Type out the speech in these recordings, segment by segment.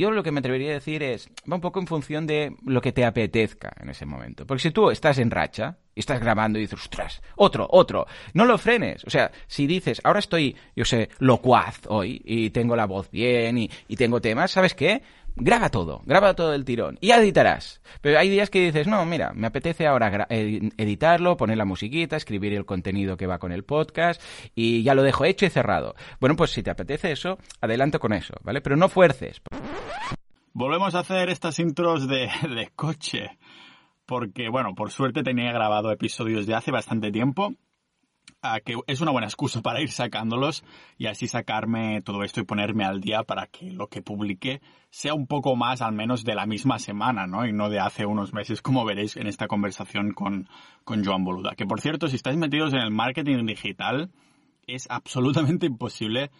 yo lo que me atrevería a decir es, va un poco en función de lo que te apetezca en ese momento. Porque si tú estás en racha y estás grabando y dices, ostras, otro, otro, no lo frenes. O sea, si dices, ahora estoy, yo sé, locuaz hoy y tengo la voz bien y, y tengo temas, ¿sabes qué? Graba todo, graba todo el tirón y editarás. Pero hay días que dices, no, mira, me apetece ahora editarlo, poner la musiquita, escribir el contenido que va con el podcast y ya lo dejo hecho y cerrado. Bueno, pues si te apetece eso, adelanto con eso, ¿vale? Pero no fuerces. Volvemos a hacer estas intros de, de coche. Porque, bueno, por suerte tenía grabado episodios de hace bastante tiempo que es una buena excusa para ir sacándolos y así sacarme todo esto y ponerme al día para que lo que publique sea un poco más al menos de la misma semana, ¿no? Y no de hace unos meses, como veréis en esta conversación con, con Joan Boluda. Que por cierto, si estáis metidos en el marketing digital, es absolutamente imposible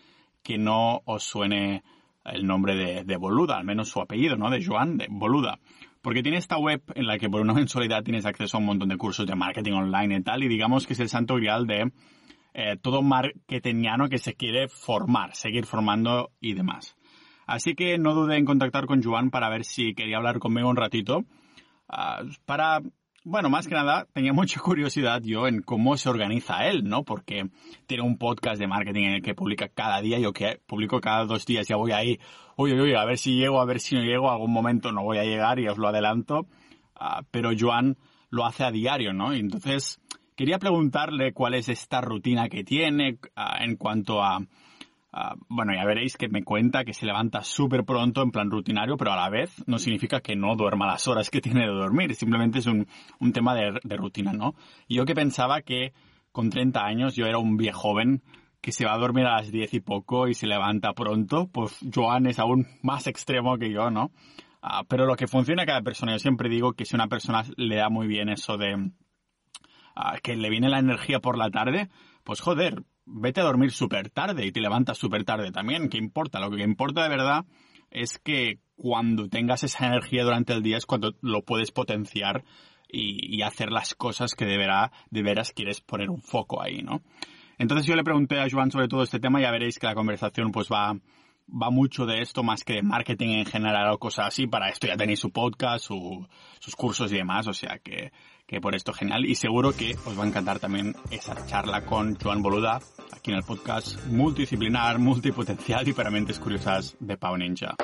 que no os suene el nombre de, de Boluda, al menos su apellido, ¿no? De Joan de Boluda. Porque tiene esta web en la que por una mensualidad tienes acceso a un montón de cursos de marketing online y tal, y digamos que es el santo grial de eh, todo marketingiano que se quiere formar, seguir formando y demás. Así que no dude en contactar con Joan para ver si quería hablar conmigo un ratito, ah, para bueno, más que nada, tenía mucha curiosidad yo en cómo se organiza él, ¿no? Porque tiene un podcast de marketing en el que publica cada día, yo que publico cada dos días, ya voy ahí, uy, uy, a ver si llego, a ver si no llego, algún momento no voy a llegar y os lo adelanto, uh, pero Joan lo hace a diario, ¿no? Y entonces quería preguntarle cuál es esta rutina que tiene uh, en cuanto a Ah, bueno, ya veréis que me cuenta que se levanta súper pronto en plan rutinario, pero a la vez no significa que no duerma las horas que tiene de dormir, simplemente es un, un tema de, de, rutina, ¿no? Yo que pensaba que con 30 años yo era un viejo joven que se va a dormir a las 10 y poco y se levanta pronto, pues Joan es aún más extremo que yo, ¿no? Uh, pero lo que funciona a cada persona, yo siempre digo que si una persona le da muy bien eso de uh, que le viene la energía por la tarde, pues joder, vete a dormir súper tarde y te levantas súper tarde también. ¿Qué importa? Lo que importa de verdad es que cuando tengas esa energía durante el día es cuando lo puedes potenciar y, hacer las cosas que de, de veras quieres poner un foco ahí, ¿no? Entonces yo le pregunté a Joan sobre todo este tema ya veréis que la conversación pues va, va mucho de esto más que de marketing en general o cosas así. Para esto ya tenéis su podcast, sus cursos y demás, o sea que que por esto genial y seguro que os va a encantar también esa charla con Joan Boluda aquí en el podcast multidisciplinar, multipotencial y para mentes curiosas de Pau Ninja.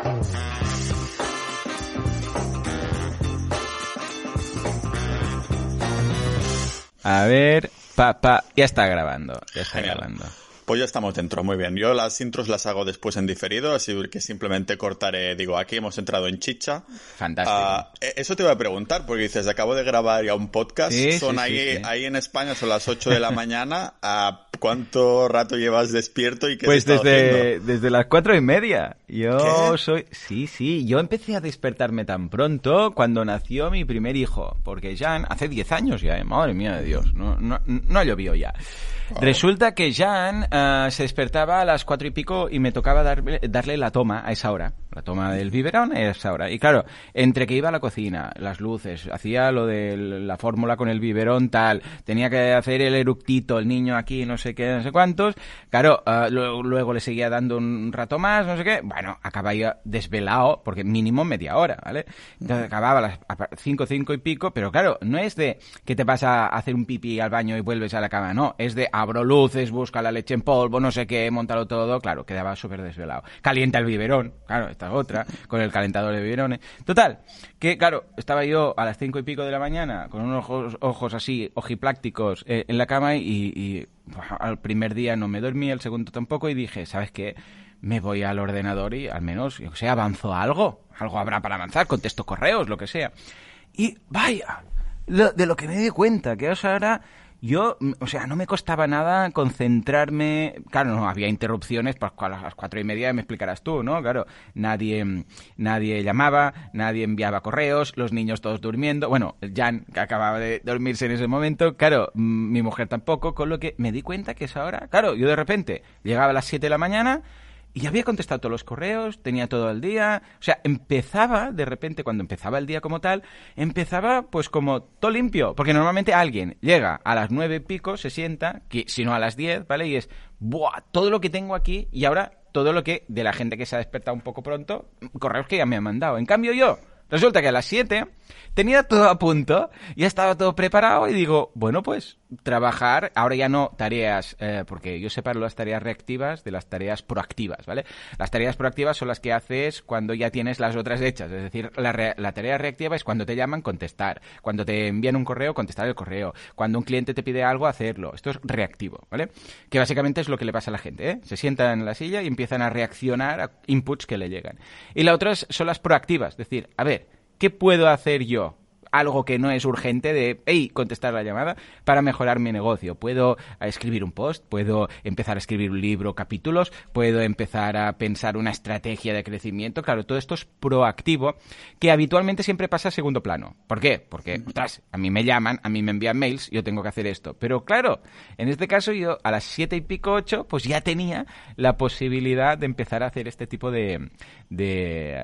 A ver, papá, ya está grabando, ya está grabando. Pues ya estamos dentro, muy bien. Yo las intros las hago después en diferido, así que simplemente cortaré, digo, aquí hemos entrado en chicha. Fantástico. Uh, eso te iba a preguntar, porque dices, acabo de grabar ya un podcast, son ahí, ahí en España, son las 8 de la mañana, uh, ¿cuánto rato llevas despierto y qué Pues desde, desde las cuatro y media. Yo soy, sí, sí, yo empecé a despertarme tan pronto cuando nació mi primer hijo, porque Jan, hace 10 años ya, ¿eh? madre mía de Dios, no, no, no llovió ya. Resulta que Jan uh, se despertaba a las cuatro y pico y me tocaba darle, darle la toma a esa hora. La toma del biberón a esa hora. Y claro, entre que iba a la cocina, las luces, hacía lo de la fórmula con el biberón tal, tenía que hacer el eructito, el niño aquí, no sé qué, no sé cuántos. Claro, uh, luego, luego, le seguía dando un rato más, no sé qué. Bueno, acababa desvelado, porque mínimo media hora, ¿vale? Entonces acababa a las cinco, cinco y pico, pero claro, no es de que te vas a hacer un pipí al baño y vuelves a la cama, no, es de abro luces, busca la leche en polvo, no sé qué, montalo todo, claro, quedaba súper desvelado. Calienta el biberón, claro, otra, con el calentador de biberones. Total, que claro, estaba yo a las cinco y pico de la mañana con unos ojos, así, ojiplácticos, eh, en la cama y, al primer día no me dormí, el segundo tampoco y dije, ¿sabes qué? Me voy al ordenador y al menos, yo sé, avanzo algo. Algo habrá para avanzar, contesto correos, lo que sea. Y vaya, de lo que me di cuenta, que ahora yo, mm, o sea, no me costaba nada concentrarme. Claro, no había interrupciones, pues a las cuatro y media me explicarás tú, ¿no? Claro, nadie, nadie llamaba, nadie enviaba correos, los niños todos durmiendo. Bueno, Jan, que acababa de dormirse en ese momento, claro, mm, mi mujer tampoco, con lo que me di cuenta que es ahora. Claro, yo de repente llegaba a las siete de la mañana y había contestado todos los correos, tenía todo el día. O sea, empezaba, de repente, cuando empezaba el día como tal, empezaba pues como todo limpio. Porque normalmente alguien llega a las nueve y pico, se sienta, que, si no a las diez, ¿vale? Y es, ¡buah! Todo lo que tengo aquí y ahora todo lo que de la gente que se ha despertado un poco pronto, correos que ya me han mandado. En cambio yo, resulta que a las 7 tenía todo a punto, ya estaba todo preparado y digo, bueno, pues trabajar, ahora ya no tareas, eh, porque yo separo las tareas reactivas de las tareas proactivas, ¿vale? Las tareas proactivas son las que haces cuando ya tienes las otras hechas, es decir, la, la tarea reactiva es cuando te llaman, contestar, cuando te envían un correo, contestar el correo, cuando un cliente te pide algo, hacerlo. Esto es reactivo, ¿vale? Que básicamente es lo que le pasa a la gente, ¿eh? Se sientan en la silla y empiezan a reaccionar a inputs que le llegan. Y la otra son las proactivas, es decir, a ver, ¿qué puedo hacer yo? Algo que no es urgente de, hey, contestar la llamada para mejorar mi negocio. Puedo escribir un post, puedo empezar a escribir un libro, capítulos, puedo empezar a pensar una estrategia de crecimiento. Claro, todo esto es proactivo, que habitualmente siempre pasa a segundo plano. ¿Por qué? Porque, ostras, a mí me llaman, a mí me envían mails, yo tengo que hacer esto. Pero claro, en este caso yo a las siete y pico, ocho, pues ya tenía la posibilidad de empezar a hacer este tipo de, de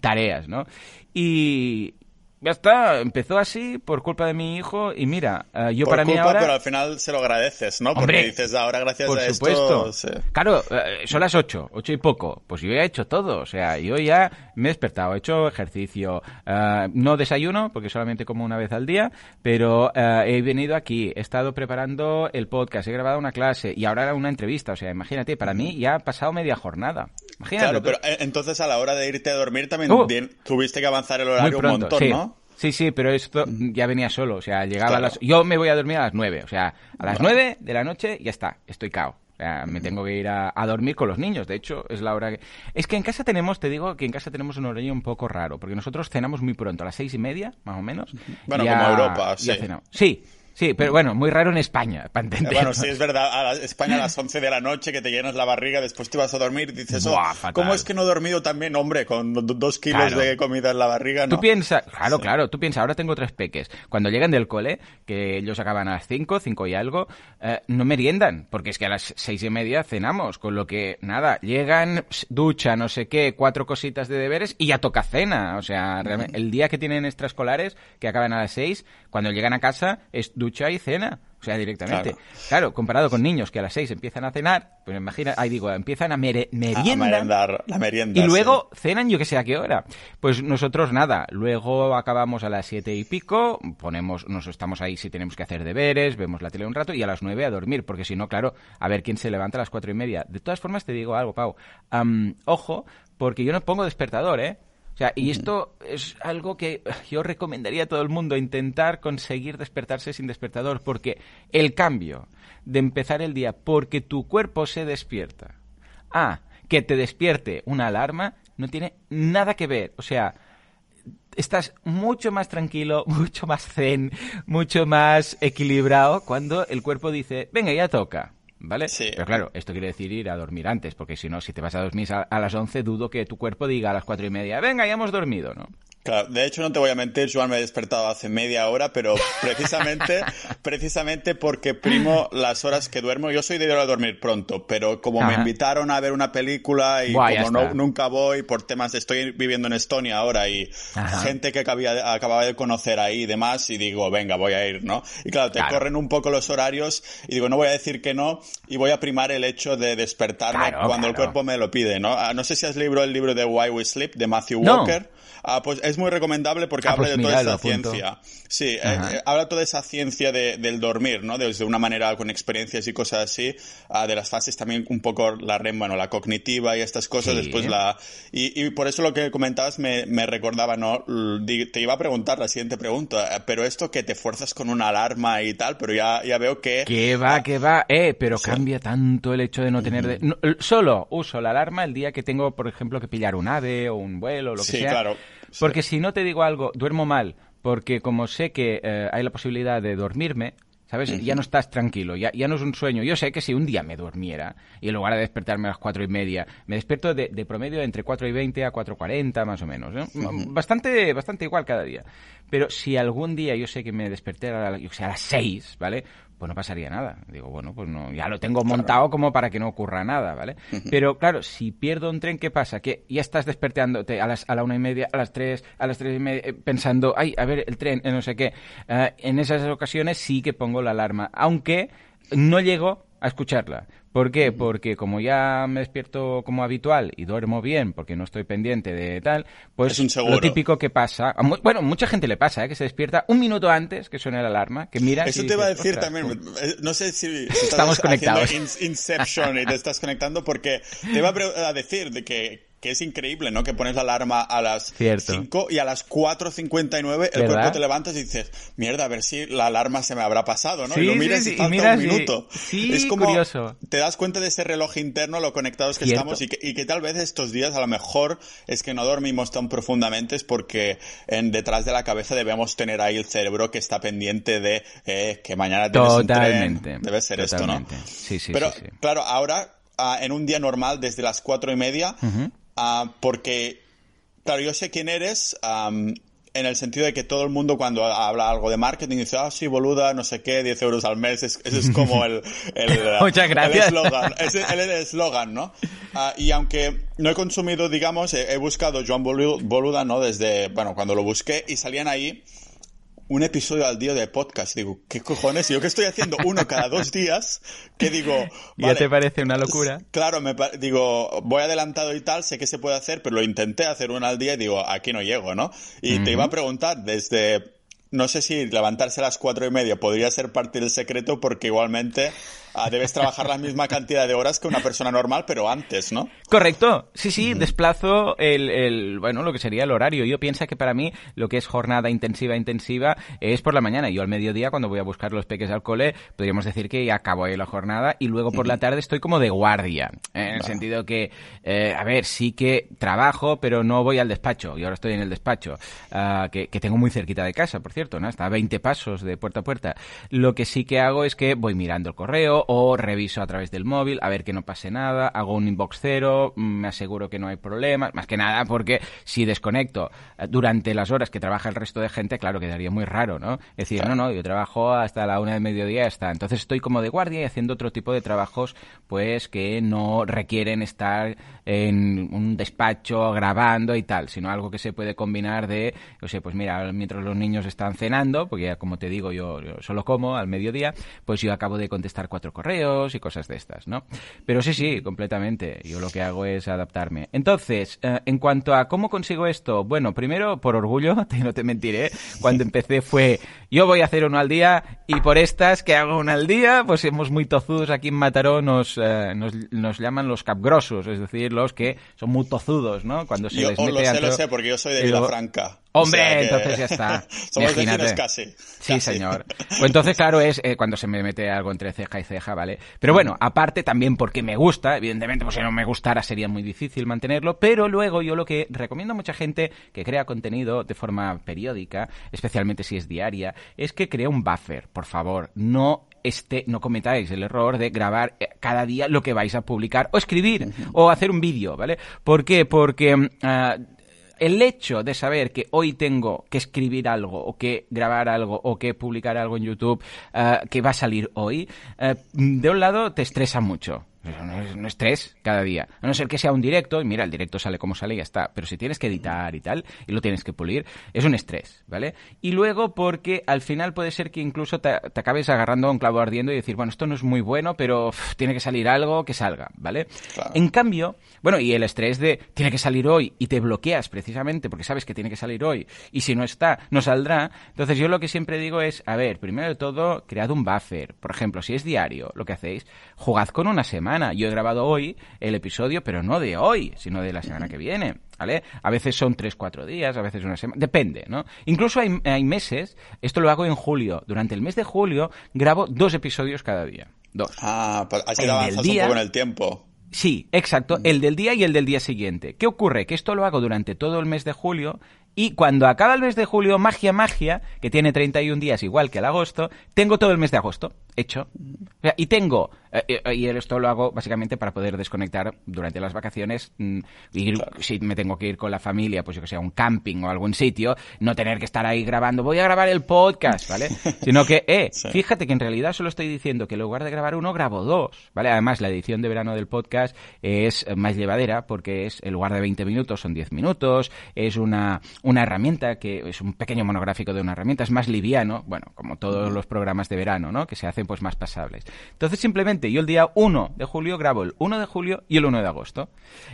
tareas, ¿no? Y, ya está, empezó así por culpa de mi hijo y mira, uh, yo por para culpa, mí ahora... pero al final se lo agradeces, ¿no? Hombre, Porque dices, ahora gracias por a supuesto. esto... Sí. Claro, uh, son las ocho, ocho y poco. Pues yo ya he hecho todo, o sea, yo ya me he despertado, he hecho ejercicio, uh, no desayuno, porque solamente como una vez al día, pero he venido aquí, he estado preparando el podcast, he grabado una clase y ahora una entrevista, o sea, imagínate, para mí ya ha pasado media jornada. Imagínate. Claro, pero entonces a la hora de irte a dormir también uh, tuviste que avanzar el horario pronto, un montón, sí. ¿no? Sí, sí, pero esto ya venía solo, o sea, llegaba Claro. a las... Yo me voy a dormir a las nueve, o sea, a las nueve de la noche ya está, estoy cao. O sea, me tengo que ir a, a dormir con los niños, de hecho, es la hora que... Es que en casa tenemos, te digo, que en casa tenemos un horario un poco raro, porque nosotros cenamos muy pronto, a las seis y media, más o menos. Bueno, como Europa, ya sí. Sí, sí, pero bueno, muy raro en España, para entender. Bueno, sí, es verdad. A la- España a las 11 de la noche que te llenas la barriga, después te vas a dormir y dices, oh, Buah. ¿cómo es que no he dormido también, hombre, con do- dos kilos Claro. de comida en la barriga, no? Tú piensas, claro, claro, tú piensas, ahora tengo tres peques. Cuando llegan del cole, que ellos acaban a las cinco, cinco y algo, eh, no meriendan, porque es que a las seis y media cenamos, con lo que, nada, llegan, ducha, no sé qué, cuatro cositas de deberes y ya toca cena. O sea, realmente, el día que tienen extraescolares, que acaban a las seis, cuando llegan a casa, es ducha y cena. O sea, directamente. Claro. Claro, comparado con niños que a las seis empiezan a cenar, pues imagina, ahí digo, empiezan a mere- A merendar, la merienda. Y luego sí. cenan yo que sé a qué hora. Pues nosotros nada, luego acabamos a las siete y pico, ponemos, nos estamos ahí si tenemos que hacer deberes, vemos la tele un rato y a las nueve a dormir, porque si no, claro, a ver quién se levanta a las cuatro y media. De todas formas te digo algo, Pau, Am, ojo, porque yo no pongo despertador, ¿eh? O sea, y esto es algo que yo recomendaría a todo el mundo, intentar conseguir despertarse sin despertador, porque el cambio de empezar el día porque tu cuerpo se despierta a que te despierte una alarma no tiene nada que ver. O sea, estás mucho más tranquilo, mucho más zen, mucho más equilibrado cuando el cuerpo dice, venga, ya toca. ¿Vale? Sí. Pero claro, esto quiere decir ir a dormir antes, porque si no, si te vas a dormir a, a las 11, dudo que tu cuerpo diga a las cuatro y media, venga, ya hemos dormido, ¿no? Claro, de hecho no te voy a mentir, Joan, me he despertado hace media hora, pero precisamente, precisamente porque primo las horas que duermo. Yo soy de ir a dormir pronto, pero como me invitaron a ver una película y como no, nunca voy por temas de estoy viviendo en Estonia ahora y Ajá. gente que acabía- acababa de conocer ahí y demás y digo, venga, voy a ir, ¿no? Y claro, te Claro. corren un poco los horarios y digo, no voy a decir que no y voy a primar el hecho de despertarme Claro, cuando el cuerpo me lo pide, ¿no? Ah, no sé si has leído el libro de Why We Sleep de Matthew No. Walker. Ah, pues es muy recomendable porque Ah, habla pues de toda apunto. ciencia. Sí, eh, eh, habla toda esa ciencia de- del dormir, ¿no? Desde una manera con experiencias y cosas así, ah, de las fases también un poco la REM, bueno, la cognitiva y estas cosas, Sí. después la... Y, y por eso lo que comentabas me, me recordaba, ¿no? Te iba a preguntar la siguiente pregunta, eh, pero esto que te fuerzas con una alarma y tal, pero ya, ya veo que... Que va, que va, eh, pero cambia tanto el hecho de no tener... de- no, solo uso la alarma el día que tengo, por ejemplo, que pillar un ave o un vuelo o lo que Sí, sea. claro. Sí. Porque si no te digo algo, duermo mal, porque como sé que eh, hay la posibilidad de dormirme, ¿sabes? Ya no estás tranquilo, ya, ya no es un sueño. Yo sé que si un día me durmiera y en lugar de despertarme a las cuatro y media, me despierto de, de promedio entre 4 y 20 a 4.40 más o menos. ¿no? Bastante, bastante igual cada día. Pero si algún día yo sé que me desperté a, la- yo que sé, a las 6, ¿vale? Pues no pasaría nada. Digo, bueno, pues no, ya lo tengo montado como para que no ocurra nada, ¿vale? Pero claro, si pierdo un tren, ¿qué pasa? Que ya estás despertándote a las a la una y media, a las tres, a las tres y media, eh, pensando, ay, a ver, el tren, eh, no sé qué. Eh, en esas ocasiones sí que pongo la alarma, aunque no llego a escucharla. ¿Por qué? Porque como ya me despierto como habitual y duermo bien, porque no estoy pendiente de tal, pues lo típico que pasa, bueno, mucha gente le pasa, ¿eh? que se despierta un minuto antes que suene la alarma, que mira... Eso te va a decir también, eh, no sé si, estamos conectados. Inception y te estás conectando porque te va a decir de que que es increíble, ¿no? Que pones la alarma a las 5 y a las 4.59 el cuerpo te levantas y dices, mierda, a ver si la alarma se me habrá pasado, ¿no? y lo miras y falta un minuto. es como, curioso. te das cuenta de ese reloj interno, lo conectados que estamos y que, y que, tal vez estos días a lo mejor es que no dormimos tan profundamente es porque en, detrás de la cabeza debemos tener ahí el cerebro que está pendiente de eh, que mañana tienes Totalmente. un tren. Debe ser esto, ¿no? Sí, sí, Pero, sí, claro, ahora ah, en un día normal desde las cuatro y media Ah, porque, claro, yo sé quién eres en el sentido de que todo el mundo cuando habla algo de marketing dice, ah, sí, boluda, no sé qué, 10 euros al mes, ese es como el, el, Muchas gracias. eslogan, es el eslogan, ¿no? Ah, y aunque no he consumido, digamos, he, he buscado Joan Boluda, ¿no? Desde, bueno, cuando lo busqué y salían ahí un episodio al día de podcast. Digo, ¿qué cojones? Yo que estoy haciendo uno cada dos días, que digo... ¿Ya te parece una locura? Claro, me digo, voy adelantado y tal, sé que se puede hacer, pero lo intenté hacer uno al día y digo, aquí no llego, ¿no? Y te iba a preguntar, desde no sé si levantarse a las cuatro y media podría ser parte del secreto porque igualmente Ah, debes trabajar la misma cantidad de horas que una persona normal, pero antes, ¿no? Correcto. Sí, sí, desplazo el, el, bueno, lo que sería el horario. Yo pienso que para mí lo que es jornada intensiva, intensiva, es por la mañana. Yo al mediodía, cuando voy a buscar los peques al cole, podríamos decir que ya acabo ahí la jornada y luego por la tarde estoy como de guardia. En el sentido que, eh, a ver, sí que trabajo, pero no voy al despacho. Y ahora estoy en el despacho, uh, que, que, tengo muy cerquita de casa, por cierto, ¿no? Está a 20 pasos de puerta a puerta. Lo que sí que hago es que voy mirando el correo, o reviso a través del móvil a ver que no pase nada, hago un inbox cero, mm, me aseguro que no hay problemas, más que nada porque si desconecto eh, durante las horas que trabaja el resto de gente, claro, quedaría muy raro, ¿no? Es decir, no, no, yo trabajo hasta la una de mediodía está. Entonces estoy como de guardia y haciendo otro tipo de trabajos, pues que no requieren estar en un despacho grabando y tal, sino algo que se puede combinar de, o sea, pues mira, mientras los niños están cenando, porque ya como te digo, yo, yo solo como al mediodía, pues yo acabo de contestar cuatro correos y cosas de estas, ¿no? Pero sí, sí, completamente. Yo lo que hago es adaptarme. Entonces, eh, en cuanto a cómo consigo esto, bueno, primero, por orgullo, no te mentiré, cuando empecé fue, yo voy a hacer uno al día y por estas que hago uno al día, pues hemos muy tozudos aquí en Mataró, nos, eh, nos, nos llaman los capgrosos, es decir, los que son muy tozudos, ¿no? Cuando se les mete lo sé, lo sé, porque yo soy de Vilafranca. Hombre, entonces ya está. Somos vecinos casi. Sí, señor. Pues entonces, claro, es eh, cuando se me mete algo entre ceja y ceja, ¿vale? Pero bueno, aparte también porque me gusta, evidentemente, pues si no me gustara sería muy difícil mantenerlo, pero luego yo lo que recomiendo a mucha gente que crea contenido de forma periódica, especialmente si es diaria, es que crea un buffer, por favor. No este, no cometáis el error de grabar eh, cada día lo que vais a publicar o escribir o hacer un vídeo, ¿vale? ¿Por qué? Porque uh, el hecho de saber que hoy tengo que escribir algo o que grabar algo o que publicar algo en YouTube uh, que va a salir hoy, uh, de un lado te estresa mucho. No es, no es estrés cada día. A no ser que sea un directo, y mira, el directo sale como sale y ya está. Pero si tienes que editar y tal, y lo tienes que pulir, es un estrés, ¿vale? Y luego porque al final puede ser que incluso te, te acabes agarrando a un clavo ardiendo y decir, bueno, esto no es muy bueno, pero tiene que salir algo que salga, ¿vale? Claro. En cambio, bueno, y el estrés de tiene que salir hoy y te bloqueas precisamente porque sabes que tiene que salir hoy y si no está, no saldrá. Entonces yo lo que siempre digo es, a ver, primero de todo, cread un buffer. Por ejemplo, si es diario lo que hacéis, jugad con una semana yo he grabado hoy el episodio, pero no de hoy, sino de la semana que viene. ¿Vale? A veces son tres, cuatro días, a veces una semana, depende, ¿no? Incluso hay, hay meses, esto lo hago en julio, durante el mes de julio grabo dos episodios cada día, dos. Ah, pues así avanzas día, un poco en el tiempo. Sí, exacto, el del día y el del día siguiente. ¿Qué ocurre? Que esto lo hago durante todo el mes de julio y cuando acaba el mes de julio, magia, magia, que tiene 31 días igual que el agosto, tengo todo el mes de agosto hecho. O sea, y tengo, eh, eh, y esto lo hago básicamente para poder desconectar durante las vacaciones, mm, ir, claro. si me tengo que ir con la familia, pues yo que sea, un camping o algún sitio, no tener que estar ahí grabando, voy a grabar el podcast, ¿vale? Sino que, eh, sí. fíjate que en realidad solo estoy diciendo que en lugar de grabar uno, grabo dos, ¿vale? Además, la edición de verano del podcast es más llevadera porque es, en lugar de 20 minutos, son 10 minutos, es una una herramienta que es un pequeño monográfico de una herramienta, es más liviano, bueno, como todos los programas de verano, ¿no? Que se hacen pues más pasables. Entonces simplemente yo el día 1 de julio grabo el 1 de julio y el 1 de agosto.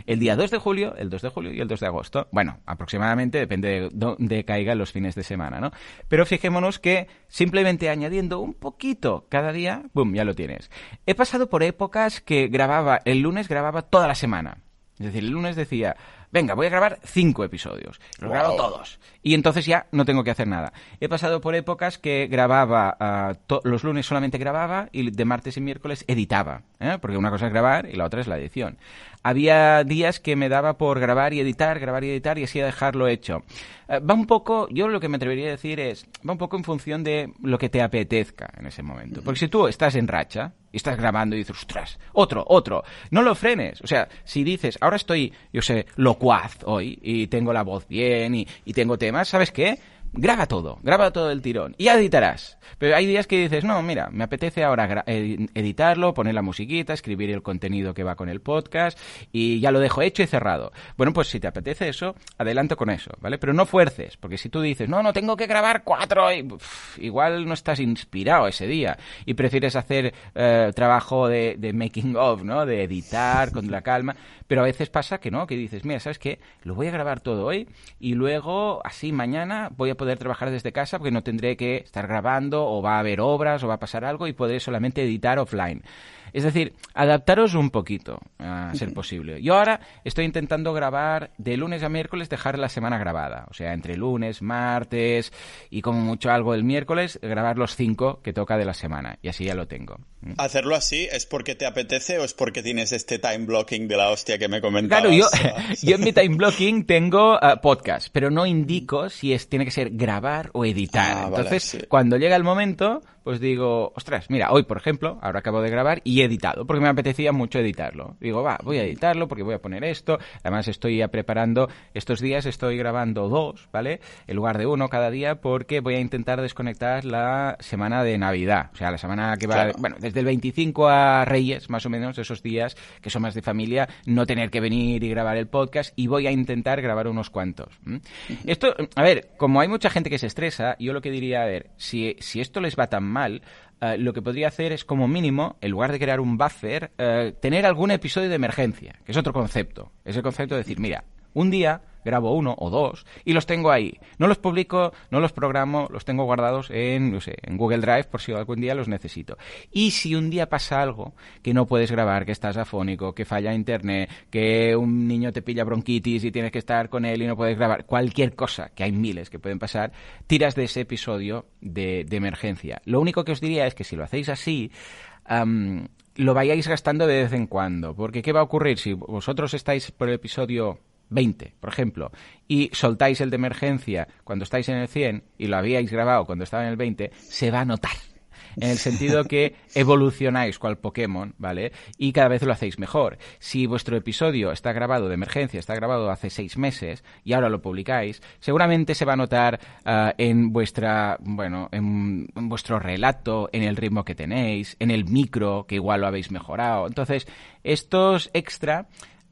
El día 2 de julio, el 2 de julio y el 2 de agosto. Bueno, aproximadamente depende de dónde caigan los fines de semana, ¿no? Pero fijémonos que simplemente añadiendo un poquito cada día, boom, ya lo tienes. He pasado por épocas que grababa, el lunes grababa toda la semana. Es decir, el lunes decía, venga, voy a grabar cinco episodios. Los grabo todos. Y entonces ya no tengo que hacer nada. He pasado por épocas que grababa, ah, los lunes solamente grababa y de martes y miércoles editaba. ¿eh? Porque una cosa es grabar y la otra es la edición. Había días que me daba por grabar y editar, grabar y editar y así dejarlo hecho. Eh, va un poco, yo lo que me atrevería a decir es, va un poco en función de lo que te apetezca en ese momento. Porque si tú estás en racha, y estás grabando y dices, ostras, otro, otro. No lo frenes. O sea, si dices, ahora estoy, yo sé, locuaz hoy y tengo la voz bien y, y tengo temas, ¿sabes qué? Graba todo, graba todo el tirón y ya editarás. Pero hay días que dices, no, mira, me apetece ahora editarlo, poner la musiquita, escribir el contenido que va con el podcast y ya lo dejo hecho y cerrado. Bueno, pues si te apetece eso, adelanto con eso, ¿vale? Pero no fuerces, porque si tú dices, no, no, tengo que grabar cuatro, y, igual no estás inspirado ese día y prefieres hacer eh, trabajo de, de making of, ¿no? De editar con la calma. Pero a veces pasa que no, que dices, mira, ¿sabes qué? Lo voy a grabar todo hoy y luego, así mañana, voy a poder trabajar desde casa porque no tendré que estar grabando o va a haber obras o va a pasar algo y podré solamente editar offline. Es decir, adaptaros un poquito, a ser posible. Yo ahora estoy intentando grabar de lunes a miércoles, dejar la semana grabada. O sea, entre lunes, martes y como mucho algo el miércoles, grabar los cinco que toca de la semana. Y así ya lo tengo. ¿Mm? ¿Hacerlo así es porque te apetece o es porque tienes este time blocking de la hostia que me comentabas? Claro, yo, yo en mi time blocking tengo uh, podcast, pero no indico si es tiene que ser grabar o editar. Ah, Entonces, cuando llega el momento, pues digo, ostras, mira, hoy por ejemplo, ahora acabo de grabar y he editado, porque me apetecía mucho editarlo. Digo, va, voy a editarlo porque voy a poner esto. Además estoy ya preparando, estos días estoy grabando dos, ¿vale? En lugar de uno cada día porque voy a intentar desconectar la semana de Navidad. O sea, la semana que va, bueno, desde el 25 a Reyes, más o menos, esos días que son más de familia, no tener que venir y grabar el podcast y voy a intentar grabar unos cuantos. Esto, a ver, como hay mucha gente que se estresa, yo lo que diría, a ver, si, si esto les va tan mal, eh, lo que podría hacer es, como mínimo, en lugar de crear un buffer, eh, tener algún episodio de emergencia, que es otro concepto. Es el concepto de decir, mira, un día grabo uno o dos y los tengo ahí. No los publico, no los programo, los tengo guardados en, no sé, en Google Drive por si algún día los necesito. Y si un día pasa algo que no puedes grabar, que estás afónico, que falla internet, que un niño te pilla bronquitis y tienes que estar con él y no puedes grabar, cualquier cosa, que hay miles que pueden pasar, tiras de ese episodio de, emergencia. Lo único que os diría es que si lo hacéis así, lo vayáis gastando de vez en cuando. Porque ¿qué va a ocurrir si vosotros estáis por el episodio 20, por ejemplo, y soltáis el de emergencia cuando estáis en el 100 y lo habíais grabado cuando estaba en el 20, se va a notar. En el sentido que evolucionáis cual Pokémon, ¿vale? Y cada vez lo hacéis mejor. Si vuestro episodio está grabado de emergencia, está grabado hace seis meses y ahora lo publicáis, seguramente se va a notar ah, en vuestra, bueno, en vuestro relato, en el ritmo que tenéis, en el micro, que igual lo habéis mejorado. Entonces, estos extra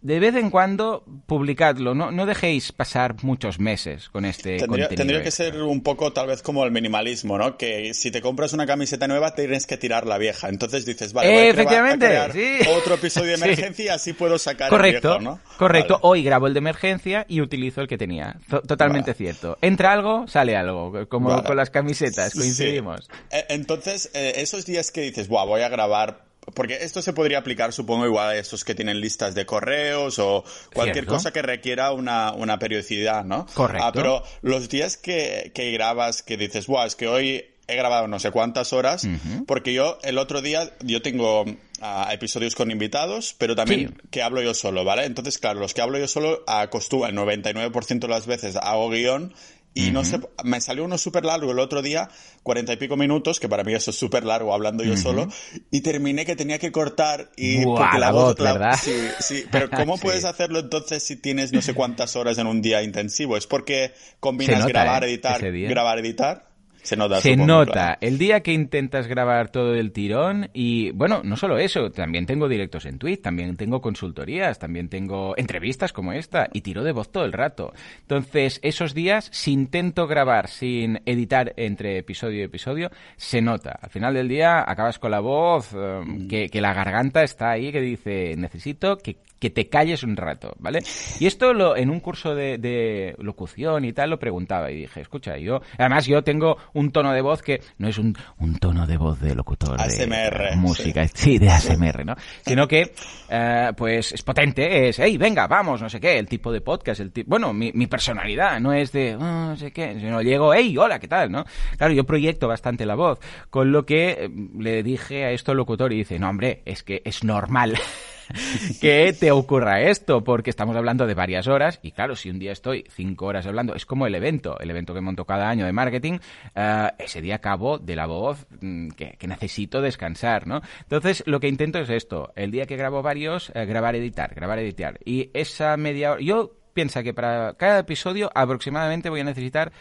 de vez en cuando publicadlo, no, no dejéis pasar muchos meses con este tendría, contenido. Tendría que ser un poco tal vez como el minimalismo, ¿no? Que si te compras una camiseta nueva tienes que tirar la vieja. Entonces dices, vale, voy a Efectivamente, crear sí. otro episodio de emergencia y así puedo sacar correcto, el viejo, ¿no? Correcto, hoy grabo el de emergencia y utilizo el que tenía. Totalmente cierto. Entra algo, sale algo, como con las camisetas, coincidimos. E, entonces, eh, esos días que dices, Buah, voy a grabar porque esto se podría aplicar, supongo, igual a estos que tienen listas de correos o cualquier cosa que requiera una, una, periodicidad, ¿no? Correcto. Ah, pero los días que, que grabas, que dices, wow, es que hoy he grabado no sé cuántas horas, porque yo el otro día, yo tengo ah, episodios con invitados, pero también que hablo yo solo, ¿vale? Entonces, claro, los que hablo yo solo, acostumbro, el 99% de las veces hago guion y no sé, me salió uno súper largo el otro día, cuarenta y pico minutos, que para mí eso es súper largo hablando yo solo, y terminé que tenía que cortar y porque la, voz, ¿verdad? Sí, sí, pero ¿cómo puedes hacerlo entonces si tienes no sé cuántas horas en un día intensivo? ¿Es porque combinas grabar, ¿eh? editar, grabar, editar? Se nota. Se nota. El día que intentas grabar todo el tirón y, bueno, no solo eso, también tengo directos en Twitch, también tengo consultorías, también tengo entrevistas como esta y tiro de voz todo el rato. Entonces, esos días, si intento grabar sin editar entre episodio y episodio, se nota. Al final del día acabas con la voz, eh, mm. que, que la garganta está ahí, que dice, necesito que que te calles un rato, ¿vale? Y esto lo, en un curso de, locución y tal lo preguntaba y dije, escucha, yo, además yo tengo un tono de voz que no es un, un tono de voz de locutor ASMR, de música, sí, de ASMR, ¿no? Sino que, eh, pues es potente, es, hey, venga, vamos, no sé qué, el tipo de podcast, el tipo, bueno, mi, mi personalidad no es de, oh, no sé qué, sino llego, hey, hola, ¿qué tal, no? Claro, yo proyecto bastante la voz, con lo que eh, le dije a esto al locutor y dice, no, hombre, es que es normal que te ocurra esto, porque estamos hablando de varias horas y claro, si un día estoy cinco horas hablando, es como el evento, el evento que monto cada año de marketing, uh, ese día acabo de la voz mm, que, necesito descansar, ¿no? Entonces, lo que intento es esto, el día que grabo varios, uh, grabar, editar, grabar, editar. Y esa media hora, yo pienso que para cada episodio aproximadamente voy a necesitar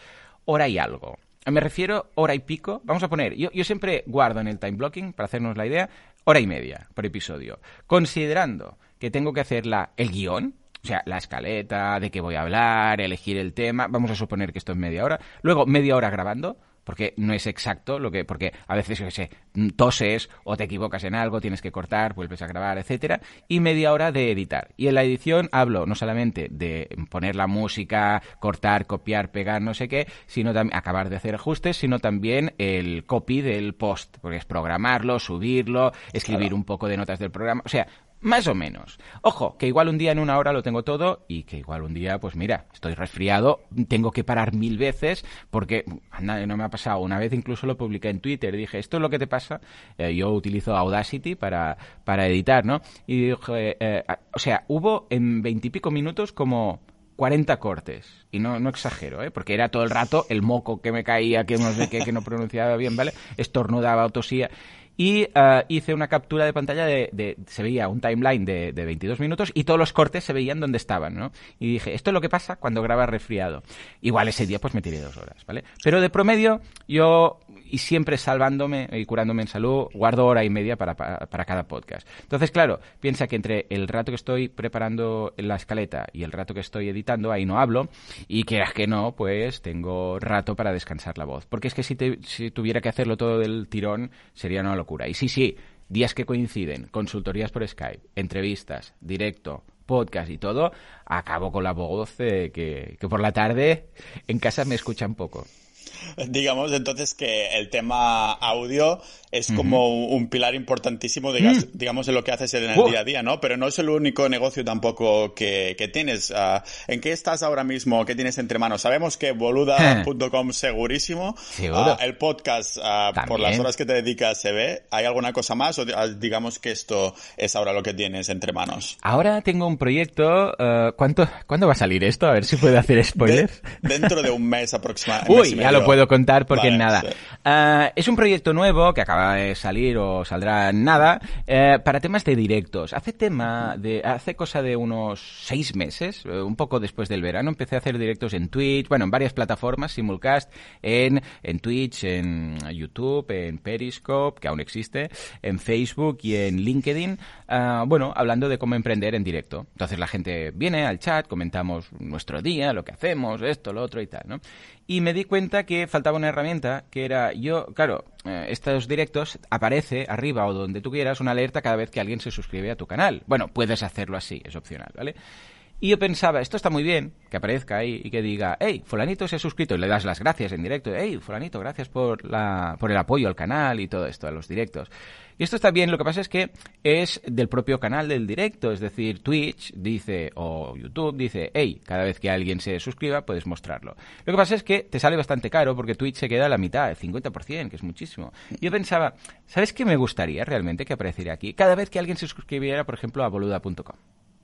hora y algo. Me refiero hora y pico. Vamos a poner, yo, yo siempre guardo en el time blocking, para hacernos la idea, hora y media por episodio. Considerando que tengo que hacer la, el guion, o sea, la escaleta, de qué voy a hablar, elegir el tema, vamos a suponer que esto es media hora. Luego, media hora grabando, porque no es exacto lo que porque a veces yo qué sé toses o te equivocas en algo tienes que cortar vuelves a grabar etcétera y media hora de editar. Y en la edición hablo no solamente de poner la música cortar copiar pegar no sé qué sino también acabar de hacer ajustes sino también el copy del post porque es programarlo subirlo escribir un poco de notas del programa. O sea más o menos. Ojo, que igual un día en una hora lo tengo todo y que igual un día, pues mira, estoy resfriado, tengo que parar mil veces porque anda, no me ha pasado. Una vez incluso lo publiqué en Twitter dije, esto es lo que te pasa. Eh, yo utilizo Audacity para, para editar, ¿no? Y dije, eh, o sea, hubo en veintipico minutos como 40 cortes. Y no, no exagero, ¿eh? porque era todo el rato el moco que me caía, que no sé qué, que no pronunciaba bien, ¿vale? Estornudaba, tosía y uh, hice una captura de pantalla de, de, se veía un timeline de, de, 22 minutos y todos los cortes se veían donde estaban, ¿no? Y dije, esto es lo que pasa cuando grabas resfriado. Igual ese día pues me tiré dos horas, ¿vale? Pero de promedio yo y siempre salvándome y curándome en salud, guardo hora y media para, para, para, cada podcast. Entonces, claro, piensa que entre el rato que estoy preparando la escaleta y el rato que estoy editando, ahí no hablo, y que que no, pues tengo rato para descansar la voz. Porque es que si, te, si tuviera que hacerlo todo del tirón, sería una locura. Y sí, sí, días que coinciden, consultorías por Skype, entrevistas, directo, podcast y todo, acabo con la voz eh, que, que por la tarde en casa me escuchan poco. Digamos entonces que el tema audio es como un pilar importantísimo, digamos, mm. digamos, en lo que haces en el día a día, ¿no? Pero no es el único negocio tampoco que, que tienes. Uh, ¿En qué estás ahora mismo? ¿Qué tienes entre manos? Sabemos que boluda.com segurísimo. Uh, el podcast, uh, por las horas que te dedicas, se ve. ¿Hay alguna cosa más? O digamos que esto es ahora lo que tienes entre manos. Ahora tengo un proyecto. ¿cuánto, ¿Cuándo va a salir esto? A ver si puedo hacer spoilers. De, dentro de un mes aproximadamente. Uy, ya lo puedo contar porque vale, nada. Sí. es un proyecto nuevo que acaba de salir o saldrá nada, eh, para temas de directos. Hace tema de, hace cosa de unos seis meses, eh, un poco después del verano, empecé a hacer directos en Twitch, bueno, en varias plataformas, simulcast, en, en Twitch, en YouTube, en Periscope, que aún existe, en Facebook y en LinkedIn, uh, bueno, hablando de cómo emprender en directo. Entonces la gente viene al chat, comentamos nuestro día, lo que hacemos, esto, lo otro y tal, ¿no? Y me di cuenta que faltaba una herramienta que era yo, claro, eh, estos directos aparece arriba o donde tú quieras una alerta cada vez que alguien se suscribe a tu canal. Bueno, puedes hacerlo así, es opcional, ¿vale? Y yo pensaba, esto está muy bien, que aparezca ahí y que diga, hey, fulanito se ha suscrito y le das las gracias en directo, hey, fulanito, gracias por, la, por el apoyo al canal y todo esto, a los directos. Y esto está bien, lo que pasa es que es del propio canal del directo, es decir, Twitch dice, o YouTube dice, hey, cada vez que alguien se suscriba puedes mostrarlo. Lo que pasa es que te sale bastante caro porque Twitch se queda a la mitad, el 50%, que es muchísimo. Yo pensaba, ¿sabes qué me gustaría realmente que apareciera aquí? Cada vez que alguien se suscribiera, por ejemplo, a boluda.com.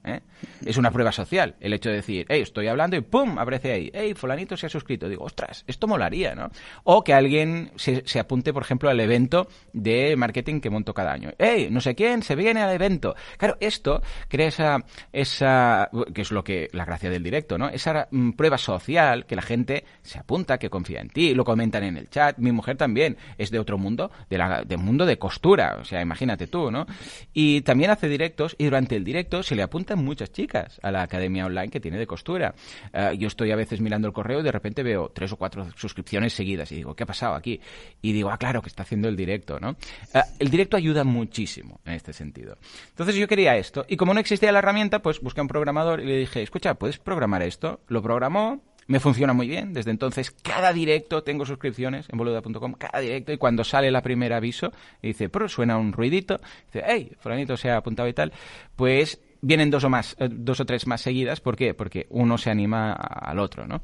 ¿eh? Es una prueba social, el hecho de decir, hey, estoy hablando y ¡pum! aparece ahí, hey, fulanito se ha suscrito. Digo, ostras, esto molaría, ¿no? O que alguien se, se apunte, por ejemplo, al evento de marketing que monto cada año. Hey, no sé quién se viene al evento. Claro, esto crea esa, esa, que es lo que, la gracia del directo, ¿no? Esa mm, prueba social que la gente se apunta, que confía en ti, lo comentan en el chat. Mi mujer también es de otro mundo, de la, de mundo de costura, o sea, imagínate tú, ¿no? Y también hace directos y durante el directo se le muchas chicas a la academia online que tiene de costura. Eh, yo estoy a veces mirando el correo y de repente veo tres o cuatro suscripciones seguidas y digo, ¿qué ha pasado aquí? Y digo, ah, claro, que está haciendo el directo, ¿no? Eh, el directo ayuda muchísimo en este sentido. Entonces yo quería esto y como no existía la herramienta, pues busqué a un programador y le dije, escucha, ¿puedes programar esto? Lo programó, me funciona muy bien. Desde entonces, cada directo tengo suscripciones en boluda.com, cada directo, y cuando sale la primer aviso, y dice, pero suena un ruidito, dice, hey, fulanito se ha apuntado y tal, pues vienen dos o más, eh, dos o tres más seguidas. ¿Por qué? Porque uno se anima al otro, ¿no?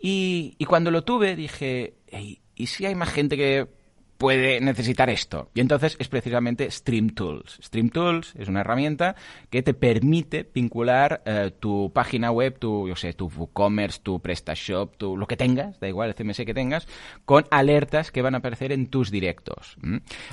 Y, y cuando lo tuve, dije, ¿y si hay más gente que puede necesitar esto. Y entonces es precisamente Stream Tools. Stream Tools es una herramienta que te permite vincular eh, tu página web, tu, yo sé, tu WooCommerce, tu PrestaShop, tu, lo que tengas, da igual el CMS que tengas, con alertas que van a aparecer en tus directos.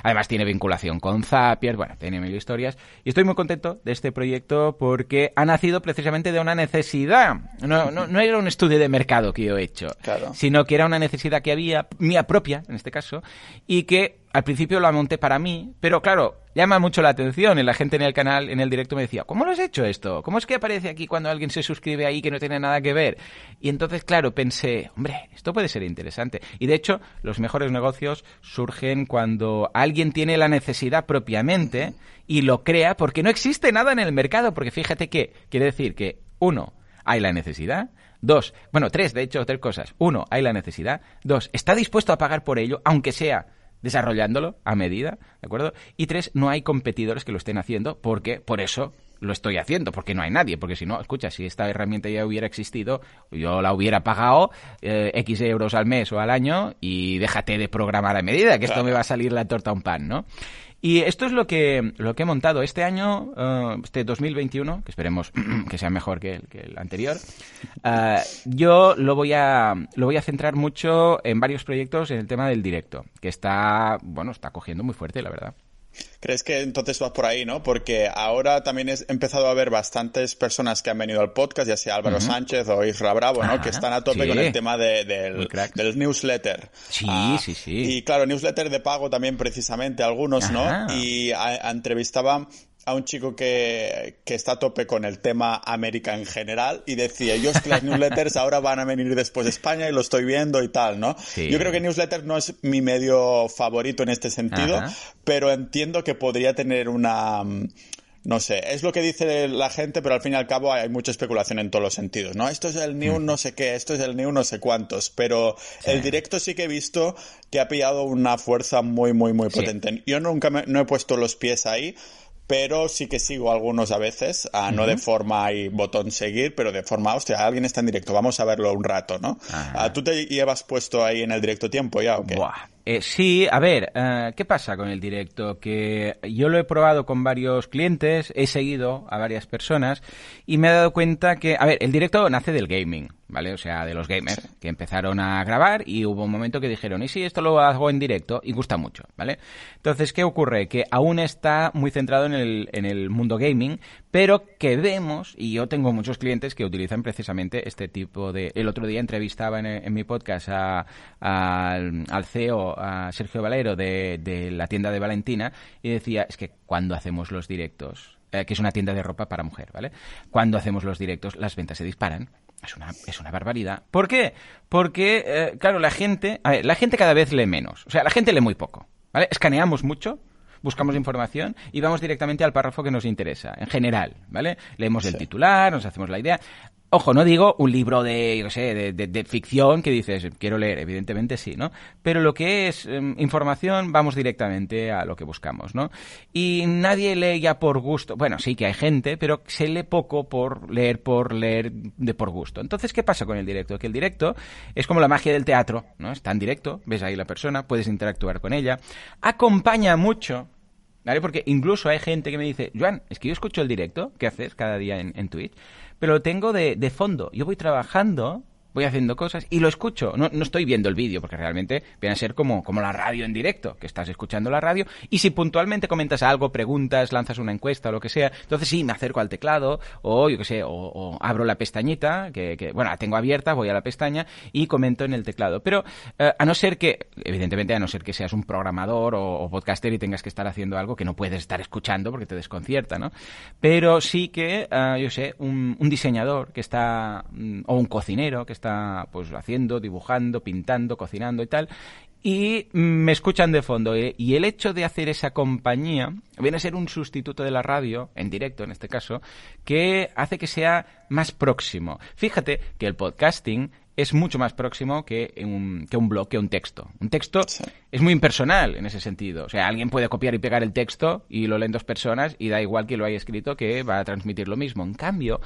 Además tiene vinculación con Zapier, bueno, tiene mil historias. Y estoy muy contento de este proyecto porque ha nacido precisamente de una necesidad. No, no, no era un estudio de mercado que yo he hecho, sino que era una necesidad que había, mía propia, en este caso, y que al principio lo monté para mí, pero claro, llama mucho la atención y la gente en el canal, en el directo me decía, ¿cómo lo has hecho esto? ¿Cómo es que aparece aquí cuando alguien se suscribe ahí que no tiene nada que ver? Y entonces, claro, pensé, hombre, esto puede ser interesante. Y de hecho, los mejores negocios surgen cuando alguien tiene la necesidad propiamente y lo crea porque no existe nada en el mercado, porque fíjate que quiere decir que, uno, hay la necesidad, Dos, bueno, tres, de hecho, tres cosas. Uno, hay la necesidad. Dos, está dispuesto a pagar por ello, aunque sea desarrollándolo a medida, ¿de acuerdo? Y tres, no hay competidores que lo estén haciendo porque por eso lo estoy haciendo, porque no hay nadie, porque si no, escucha, si esta herramienta ya hubiera existido, yo la hubiera pagado eh, X euros al mes o al año y déjate de programar a medida, que esto me va a salir la torta a un pan, ¿no? Y esto es lo que, lo que he montado este año, uh, este 2021, que esperemos que sea mejor que el, que el anterior. Uh, yo lo voy, a, lo voy a centrar mucho en varios proyectos en el tema del directo, que está, bueno, está cogiendo muy fuerte, la verdad. ¿Crees que entonces vas por ahí, no? Porque ahora también he empezado a ver bastantes personas que han venido al podcast, ya sea Álvaro Sánchez o Isra Bravo, ¿no? que están a tope con el tema de, del, del, newsletter. Sí, ah, sí, sí. Y claro, newsletter de pago también precisamente, algunos, ¿no? Y a, entrevistaba a un chico que, que, está a tope con el tema América en general y decía, yo es que las newsletters ahora van a venir después de España y lo estoy viendo y tal, ¿no? Yo creo que newsletter no es mi medio favorito en este sentido, pero entiendo que podría tener una... Mm, no sé, es lo que dice la gente, pero al fin y al cabo hay mucha especulación en todos los sentidos, ¿no? Esto es el new no sé qué, esto es el new no sé cuántos, pero el directo sí que he visto que ha pillado una fuerza muy, muy, muy potente. Yo nunca me, no he puesto los pies ahí, pero sí que sigo algunos a veces, ah, no de forma y botón seguir, pero de forma, hostia, alguien está en directo, vamos a verlo un rato, ¿no? Ah, ¿Tú te llevas puesto ahí en el directo tiempo ya o qué? Eh, sí, a ver, eh, ¿qué pasa con el directo? Que yo lo he probado con varios clientes, he seguido a varias personas y me he dado cuenta que, a ver, el directo nace del gaming, ¿vale? O sea, de los gamers que empezaron a grabar y hubo un momento que dijeron, y si esto lo hago en directo y gusta mucho, ¿vale? Entonces, ¿qué ocurre? Que aún está muy centrado en el, en el mundo gaming, pero que vemos, y yo tengo muchos clientes que utilizan precisamente este tipo de... El otro día entrevistaba en, mi podcast a, al CEO, a Sergio Valero, de, de, la tienda de Valentina, y decía, es que cuando hacemos los directos, eh, que es una tienda de ropa para mujer, ¿vale? Cuando hacemos los directos, las ventas se disparan. Es una, es una barbaridad. ¿Por qué? Porque, eh, claro, la gente... A ver, la gente cada vez lee menos. O sea, la gente lee muy poco, ¿vale? Escaneamos mucho buscamos información y vamos directamente al párrafo que nos interesa, en general, ¿vale? Leemos el titular, nos hacemos la idea. Ojo, no digo un libro de, yo sé, de, de, ficción que dices, quiero leer, evidentemente sí, ¿no? Pero lo que es em, información, vamos directamente a lo que buscamos, ¿no? Y nadie lee ya por gusto. Bueno, sí que hay gente, pero se lee poco por leer, por leer de por gusto. Entonces, ¿qué pasa con el directo? Que el directo es como la magia del teatro, ¿no? Está en directo, ves ahí la persona, puedes interactuar con ella. Acompaña mucho ¿vale? Porque incluso hay gente que me dice, Joan, es que yo escucho el directo que haces cada día en Twitch, pero lo tengo de, de fondo. Yo voy trabajando voy haciendo cosas y lo escucho. No, no estoy viendo el vídeo, porque realmente viene a ser como, como la radio en directo, que estás escuchando la radio, y si puntualmente comentas algo, preguntas, lanzas una encuesta o lo que sea, entonces sí, me acerco al teclado, o yo qué sé, o, abro la pestañita, que, que, bueno, la tengo abierta, voy a la pestaña y comento en el teclado. Pero eh, a no ser que, evidentemente, a no ser que seas un programador o, podcaster y tengas que estar haciendo algo que no puedes estar escuchando porque te desconcierta, ¿no? Pero sí que, uh, yo sé, un, un diseñador que está, mm, o un cocinero que está está pues haciendo, dibujando, pintando, cocinando y tal, y me escuchan de fondo. ¿eh? Y el hecho de hacer esa compañía viene a ser un sustituto de la radio, en directo en este caso, que hace que sea más próximo. Fíjate que el podcasting es mucho más próximo que un, que un blog, que un texto. Un texto es muy impersonal en ese sentido. O sea, alguien puede copiar y pegar el texto y lo leen dos personas y da igual que lo haya escrito que va a transmitir lo mismo. En cambio,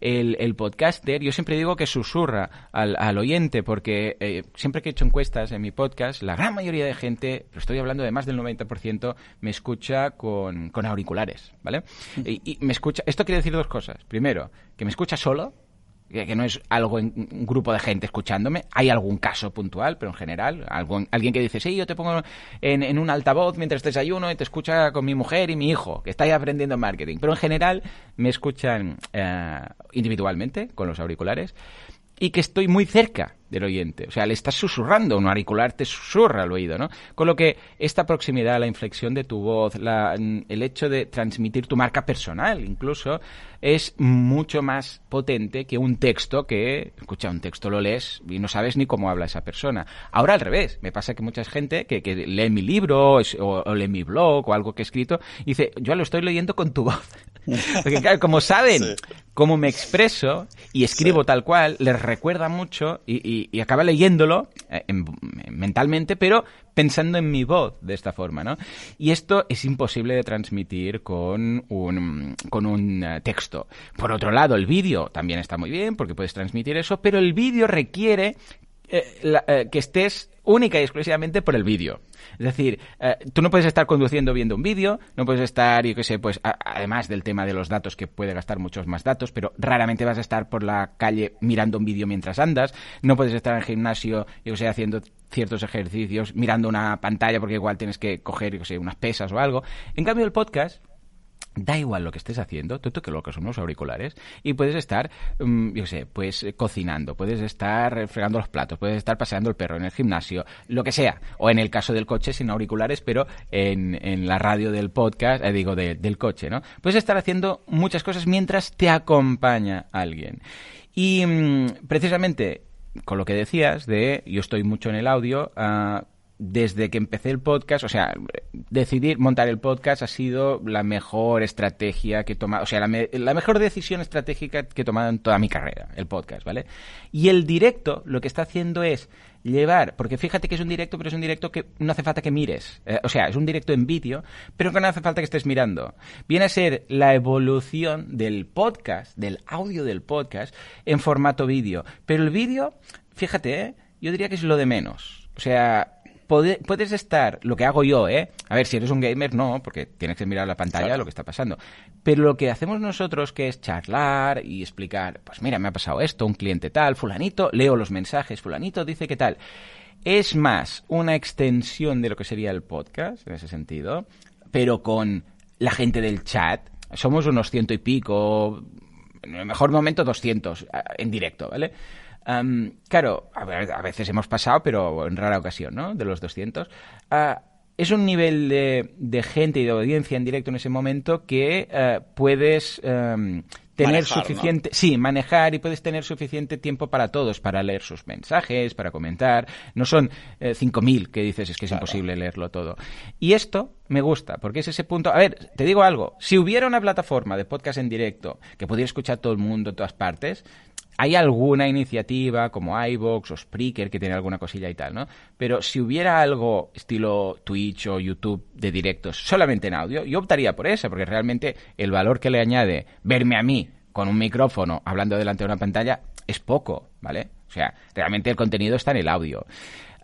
el, el podcaster, yo siempre digo que susurra al, al oyente porque eh, siempre que he hecho encuestas en mi podcast, la gran mayoría de gente, pero estoy hablando de más del 90%, me escucha con, con auriculares, ¿vale? Mm. Y, y me escucha, esto quiere decir dos cosas. Primero, que me escucha solo, que no es algo en un grupo de gente escuchándome. Hay algún caso puntual, pero en general, alguien que dice, sí, yo te pongo en, en, un altavoz mientras desayuno y te escucha con mi mujer y mi hijo, que está ahí aprendiendo marketing. Pero en general me escuchan eh, individualmente, con los auriculares, y que estoy muy cerca del oyente. O sea, le estás susurrando, un auricular te susurra al oído, ¿no? Con lo que esta proximidad, la inflexión de tu voz, la, el hecho de transmitir tu marca personal, incluso, es mucho más potente que un texto que, escucha, un texto lo lees y no sabes ni cómo habla esa persona. Ahora al revés, me pasa que mucha gente que, que lee mi libro o, o, lee mi blog o algo que he escrito, dice, yo lo estoy leyendo con tu voz. Porque claro, como saben cómo me expreso y escribo tal cual, les recuerda mucho y, y, acaba leyéndolo eh, mentalmente, pero pensando en mi voz de esta forma, ¿no? Y esto es imposible de transmitir con un, con un eh, texto. Por otro lado, el vídeo también está muy bien porque puedes transmitir eso, pero el vídeo requiere eh, que estés única y exclusivamente por el vídeo. Es decir, eh, tú no puedes estar conduciendo viendo un vídeo, no puedes estar, yo qué sé, pues además del tema de los datos que puede gastar muchos más datos, pero raramente vas a estar por la calle mirando un vídeo mientras andas, no puedes estar en el gimnasio, yo qué sé, haciendo ciertos ejercicios, mirando una pantalla porque igual tienes que coger, yo qué sé, unas pesas o algo. En cambio, el podcast da igual lo que estés haciendo, tú que lo que son los auriculares, y puedes estar, um, yo sé, pues cocinando, puedes estar fregando los platos, puedes estar paseando el perro en el gimnasio, lo que sea, o en el caso del coche sin auriculares, pero en, en la radio del podcast, eh, digo, del coche, ¿no? Puedes estar haciendo muchas cosas mientras te acompaña alguien. Y um, precisamente con lo que decías de yo estoy mucho en el audio, uh, desde que empecé el podcast, o sea, decidir montar el podcast ha sido la mejor estrategia que he tomado, o sea, la, la, mejor decisión estratégica que he tomado en toda mi carrera, el podcast, ¿vale? Y el directo lo que está haciendo es llevar, porque fíjate que es un directo, pero es un directo que no hace falta que mires, eh, o sea, es un directo en vídeo, pero que no hace falta que estés mirando. Viene a ser la evolución del podcast, del audio del podcast, en formato vídeo. Pero el vídeo, fíjate, ¿eh? yo diría que es lo de menos. O sea, puedes estar, lo que hago yo, ¿eh? A ver, si eres un gamer, no, porque tienes que mirar la pantalla lo que está pasando. Pero lo que hacemos nosotros, que es charlar y explicar, pues mira, me ha pasado esto, un cliente tal, fulanito, leo los mensajes, fulanito dice que tal. Es más una extensión de lo que sería el podcast, en ese sentido, pero con la gente del chat. Somos unos ciento y pico, en el mejor momento 200 en directo, ¿vale? Claro, a, veces hemos pasado, pero en rara ocasión, ¿no? De los 200. Ah, es un nivel de, gente y de audiencia en directo en ese momento que eh, puedes tener suficiente, sí, manejar y puedes tener suficiente tiempo para todos, para leer sus mensajes, para comentar. No son eh, 5.000 que dices es que es imposible leerlo todo. Y esto me gusta, porque es ese punto. A ver, te digo algo. Si hubiera una plataforma de podcast en directo que pudiera escuchar todo el mundo en todas partes, hay alguna iniciativa como iVoox o Spreaker que tiene alguna cosilla y tal, ¿no? Pero si hubiera algo estilo Twitch o YouTube de directos solamente en audio, yo optaría por esa, porque realmente el valor que le añade verme a mí con un micrófono hablando delante de una pantalla es poco, ¿vale? O sea, realmente el contenido está en el audio.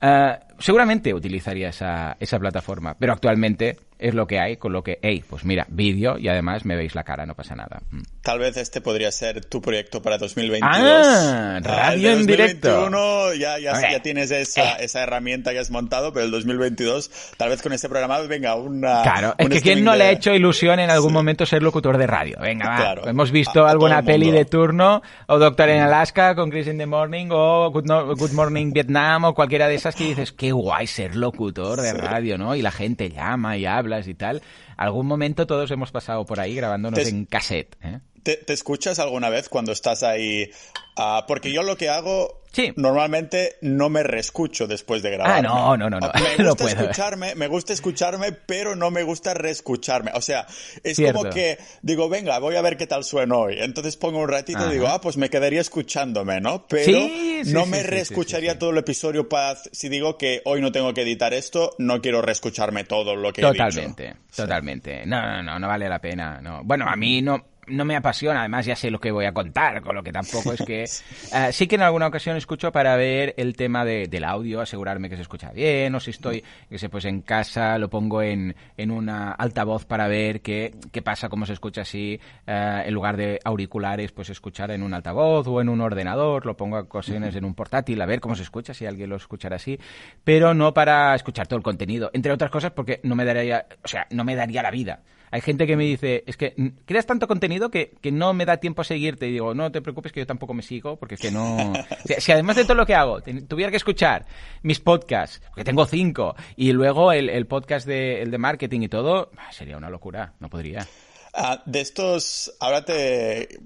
Uh, seguramente utilizaría esa, esa plataforma, pero actualmente es lo que hay, con lo que, hey, pues mira, vídeo y además me veis la cara, no pasa nada. Mm. Tal vez este podría ser tu proyecto para 2022. Ah, radio en directo. Ya, ya, ya tienes esa, esa herramienta que has montado, pero el 2022, tal vez con este programa venga una... Claro, es que ¿quién no le ha hecho ilusión en algún momento ser locutor de radio? Venga, va. Hemos visto alguna peli de turno, o Doctor en Alaska con Chris in the Morning, o Good, Morning Vietnam, o cualquiera de esas que dices, qué guay ser locutor de radio, ¿no? Y la gente llama y y tal. Algún momento todos hemos pasado por ahí grabándonos en cassette, ¿eh? ¿Te, escuchas alguna vez cuando estás ahí? Ah, porque yo lo que hago normalmente no me reescucho después de grabar. Ah, no, no, no, no. Me gusta escucharme, me gusta escucharme, pero no me gusta reescucharme. O sea, es como que digo, venga, voy a ver qué tal suena hoy. Entonces pongo un ratito y digo, ah, pues me quedaría escuchándome, ¿no? Pero no me reescucharía todo el episodio para si digo que hoy no tengo que editar esto, no quiero reescucharme todo lo que totalmente, he dicho. Totalmente, totalmente. No, no, no, no vale la pena. No. Bueno, a mí no no me apasiona, además ya sé lo que voy a contar, con lo que tampoco es que... Eh, sí que en alguna ocasión escucho para ver el tema de, del audio, asegurarme que se escucha bien, o si estoy, que sé, pues en casa lo pongo en, en una altavoz para ver qué, qué pasa, cómo se escucha así, eh, en lugar de auriculares, pues escuchar en un altavoz o en un ordenador, lo pongo a ocasiones en un portátil, a ver cómo se escucha, si alguien lo escuchara así, pero no para escuchar todo el contenido, entre otras cosas porque no me daría, o sea, no me daría la vida hay gente que me dice, es que creas tanto contenido que, no me da tiempo a seguirte. Y digo, no te preocupes que yo tampoco me sigo, porque es que no... si, además de todo lo que hago, tuviera que escuchar mis podcasts, que tengo cinco, y luego el, podcast de, el de marketing y todo, sería una locura, no podría. Ah, de estos, ahora te...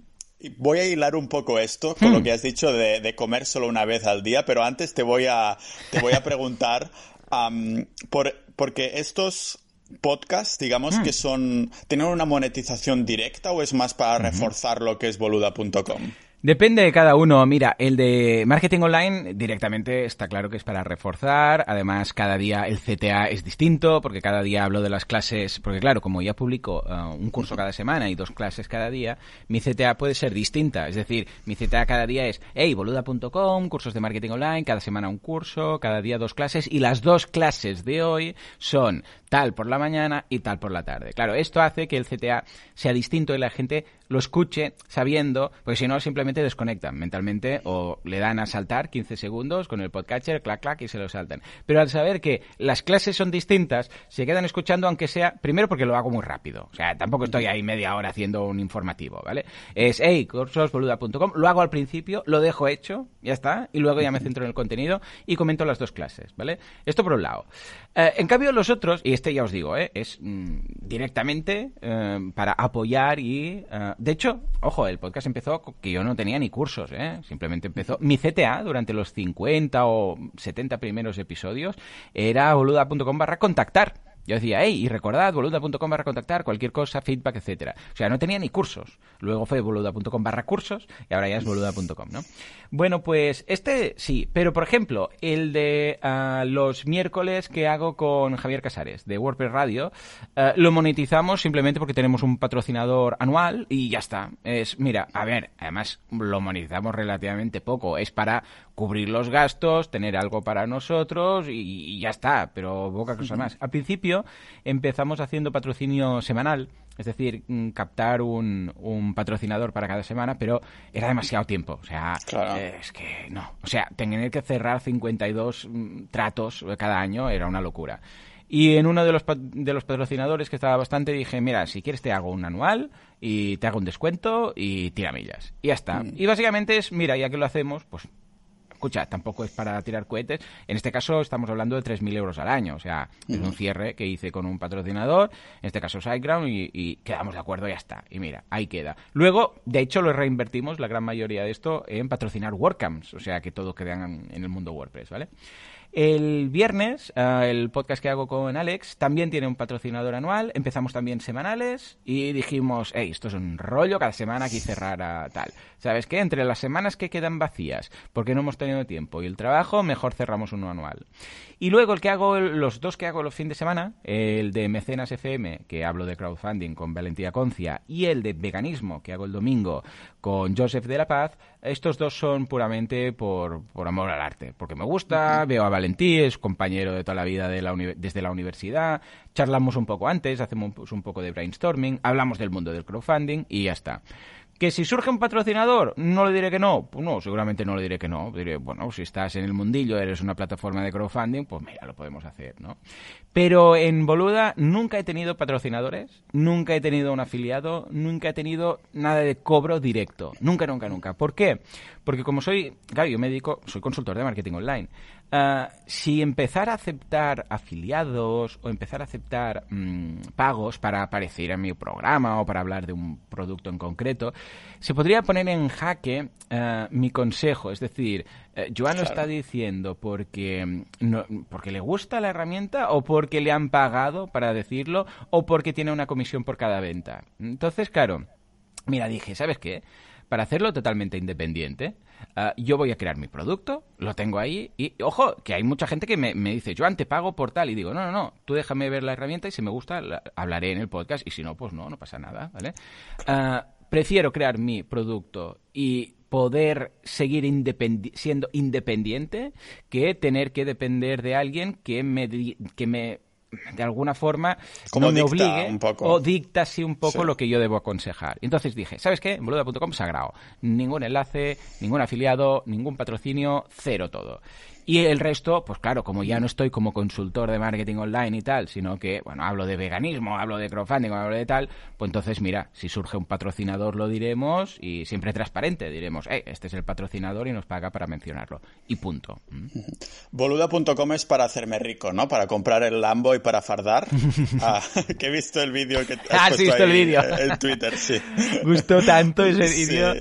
Voy a hilar un poco esto con lo hmm. que has dicho de, comer solo una vez al día, pero antes te voy a, te voy a preguntar, por, porque estos podcasts, digamos, que mm. son, ¿tienen una monetización directa o es más para reforzar lo que es boluda.com? Depende de cada uno. Mira, el de marketing online directamente está claro que es para reforzar. Además, cada día el CTA es distinto porque cada día hablo de las clases. Porque claro, como ya publico eh, un curso cada semana y dos clases cada día, mi CTA puede ser distinta. Es decir, mi CTA cada día es, hey, boluda.com, cursos de marketing online, cada semana un curso, cada día dos clases y las dos clases de hoy son tal por la mañana y tal por la tarde. Claro, esto hace que el CTA sea distinto y la gente lo escuche sabiendo, porque si no simplemente desconectan mentalmente o le dan a saltar 15 segundos con el podcatcher, clac, clac, y se lo saltan. Pero al saber que las clases son distintas, se quedan escuchando aunque sea, primero porque lo hago muy rápido, o sea, tampoco estoy ahí media hora haciendo un informativo, ¿vale? Es, hey, cursosboluda.com, lo hago al principio, lo dejo hecho, ya está, y luego ya me centro en el contenido y comento las dos clases, ¿vale? Esto por un lado. Eh, en cambio, los otros, y este ya os digo, ¿eh? es mm, directamente eh, para apoyar y de hecho, ojo, el podcast empezó que yo no tenía ni cursos, ¿eh? Simplemente empezó. Mi CTA durante los 50 o 70 primeros episodios era boluda.com barra contactar. Yo decía, hey, y recordad, boluda.com barra contactar, cualquier cosa, feedback, etcétera. O sea, no tenía ni cursos. Luego fue boluda.com barra cursos y ahora ya es boluda.com, ¿no? Bueno, pues este sí, pero por ejemplo, el de ah, los miércoles que hago con Javier Casares de WordPress Radio, ah, lo monetizamos simplemente porque tenemos un patrocinador anual y ya está. Es, mira, a ver, además lo monetizamos relativamente poco. Es para cubrir los gastos, tener algo para nosotros y, ya está, pero poca cosa más. Al principio empezamos haciendo patrocinio semanal, es decir, mm, captar un, un patrocinador para cada semana, pero era demasiado tiempo. O sea, es que no. O sea, tener que cerrar 52 mm, tratos cada año era una locura. Y en uno de los, de los patrocinadores que estaba bastante dije, mira, si quieres te hago un anual y te hago un descuento y tiramillas. Y ya está. Mm. Y básicamente es, mira, ya que lo hacemos, pues escucha, tampoco es para tirar cohetes. En este caso estamos hablando de 3.000 euros al año. O sea, es un cierre que hice con un patrocinador, en este caso SiteGround, y, quedamos de acuerdo y ya está. Y mira, ahí queda. Luego, de hecho, lo reinvertimos, la gran mayoría de esto, en patrocinar WordCamps. O sea, que todo quede en, en el mundo WordPress, ¿vale? El viernes, eh, el podcast que hago con Alex también tiene un patrocinador anual. Empezamos también semanales y dijimos, hey, esto es un rollo, cada semana aquí cerrar a tal. ¿Sabes qué? Entre las semanas que quedan vacías, porque no hemos tenido tiempo, y el trabajo, mejor cerramos uno anual. Y luego el que hago, los dos que hago los fines de semana, el de Mecenas FM, que hablo de crowdfunding con Valentía Concia, y el de veganismo, que hago el domingo con Joseph de la Paz, estos dos son puramente por, por amor al arte, porque me gusta, veo a Valentí, es compañero de toda la vida desde la universidad, charlamos un poco antes, hacemos un poco de brainstorming, hablamos del mundo del crowdfunding y ya está. ¿Que si surge un patrocinador, no le diré que no? Pues no, seguramente no le diré que no. Diré, bueno, si estás en el mundillo, eres una plataforma de crowdfunding, pues mira, lo podemos hacer, ¿no? Pero en Boluda nunca he tenido patrocinadores, nunca he tenido un afiliado, nunca he tenido nada de cobro directo. Nunca, nunca, nunca. ¿Por qué? Porque como soy, claro, yo soy consultor de marketing online. Ah, si empezar a aceptar afiliados o empezar a aceptar mm, pagos para aparecer en mi programa o para hablar de un producto en concreto, se podría poner en jaque ah, mi consejo. Es decir, eh, Joan lo está diciendo porque, mm, porque le gusta la herramienta o porque le han pagado para decirlo o porque tiene una comisión por cada venta. Entonces, claro, mira, dije, ¿sabes qué? Para hacerlo totalmente independiente, Ah, yo voy a crear mi producto, lo tengo ahí y, ojo, que hay mucha gente que me, dice, yo te pago por tal y digo, no, no, no, tú déjame ver la herramienta y si me gusta hablaré en el podcast y si no, pues no, no pasa nada, ¿vale? Ah, prefiero crear mi producto y poder seguir siendo independiente que tener que depender de alguien que me, que me de alguna forma Como me obligue o dicta así un poco lo que yo debo aconsejar. Entonces dije, ¿sabes qué? Boluda.com sagrado. Ningún enlace, ningún afiliado, ningún patrocinio, cero todo. Y el resto, pues claro, como ya no estoy como consultor de marketing online y tal, sino que, bueno, hablo de veganismo, hablo de crowdfunding, hablo de tal, pues entonces, mira, si surge un patrocinador lo diremos y siempre transparente, diremos, eh, este es el patrocinador y nos paga para mencionarlo. Y punto. ¿Mm? Boluda.com es para hacerme rico, ¿no? Para comprar el Lambo y para fardar. ah, que he visto el vídeo que has ah, visto el vídeo. En Twitter, sí. Gustó tanto ese vídeo.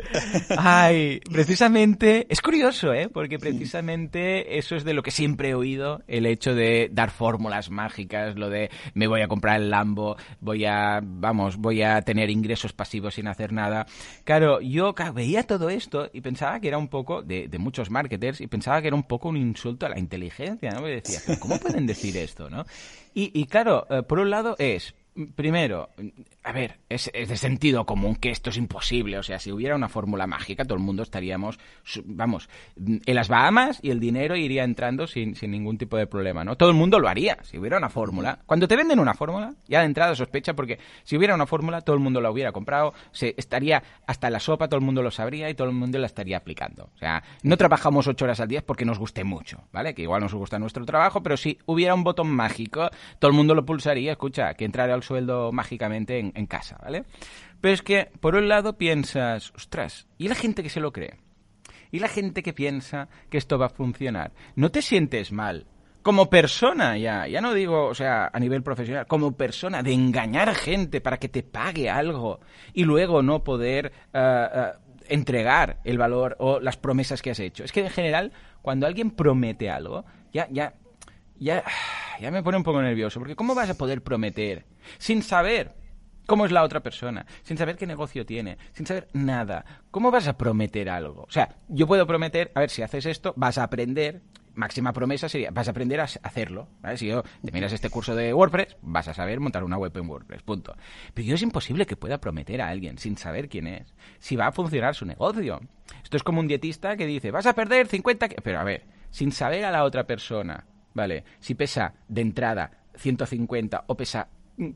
Ay, precisamente, es curioso, ¿eh? Porque precisamente eso es de lo que siempre he oído, el hecho de dar fórmulas mágicas, lo de me voy a comprar el Lambo, voy a, vamos, voy a tener ingresos pasivos sin hacer nada. Claro, yo veía todo esto y pensaba que era un poco, de, muchos marketers, y pensaba que era un poco un insulto a la inteligencia, ¿no? Me decía, ¿cómo pueden decir esto, no? Y, y claro, eh, por un lado es, primero, a ver, es, de sentido común que esto es imposible. O sea, si hubiera una fórmula mágica, todo el mundo estaríamos, vamos, en las Bahamas y el dinero iría entrando sin, sin ningún tipo de problema, ¿no? Todo el mundo lo haría si hubiera una fórmula. Cuando te venden una fórmula, ya de entrada sospecha porque si hubiera una fórmula, todo el mundo la hubiera comprado, se estaría hasta la sopa, todo el mundo lo sabría y todo el mundo la estaría aplicando. O sea, no trabajamos ocho horas al día porque nos guste mucho, ¿vale? Que igual nos gusta nuestro trabajo, pero si hubiera un botón mágico, todo el mundo lo pulsaría, escucha, que entrara al sueldo mágicamente en, casa, ¿vale? Pero es que, por un lado, piensas, ostras, ¿y la gente que se lo cree? ¿Y la gente que piensa que esto va a funcionar? ¿No te sientes mal como persona, ya, ya no digo, o sea, a nivel profesional, como persona, de engañar gente para que te pague algo y luego no poder eh, eh, entregar el valor o las promesas que has hecho. Es que en general, cuando alguien promete algo, ya, ya, ya, ya me pone un poco nervioso, porque ¿cómo vas a poder prometer sin saber cómo es la otra persona, sin saber qué negocio tiene, sin saber nada. ¿Cómo vas a prometer algo? O sea, yo puedo prometer, a ver, si haces esto, vas a aprender, máxima promesa sería, vas a aprender a hacerlo. Si yo te miras este curso de WordPress, vas a saber montar una web en WordPress, punto. Pero yo es imposible que pueda prometer a alguien sin saber quién es, si va a funcionar su negocio. Esto es como un dietista que dice, vas a perder 50... Pero a ver, sin saber a la otra persona, ¿vale? Si pesa de entrada 150 o pesa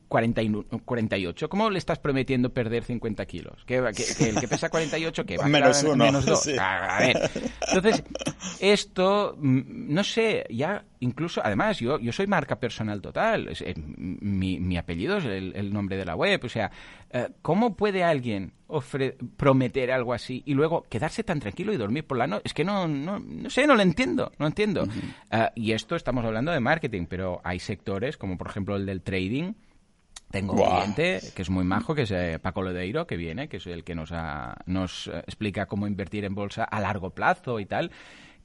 48. ¿Cómo le estás prometiendo perder 50 kilos? ¿Que, el que pesa 48 que va menos uno. Menos dos. A ver. Entonces, esto, mm, no sé, ya incluso, además, yo, yo soy marca personal total. Eh, mi, apellido es el, nombre de la web. O sea, eh, ¿cómo puede alguien prometer algo así y luego quedarse tan tranquilo y dormir por la noche? Es que no, no, no sé, no lo entiendo, no entiendo. Eh, y esto estamos hablando de marketing, pero hay sectores, como por ejemplo el del trading, tengo un cliente que es muy majo, que es eh, Paco Lodeiro, que viene, que es el que nos, nos eh, explica cómo invertir en bolsa a largo plazo y tal,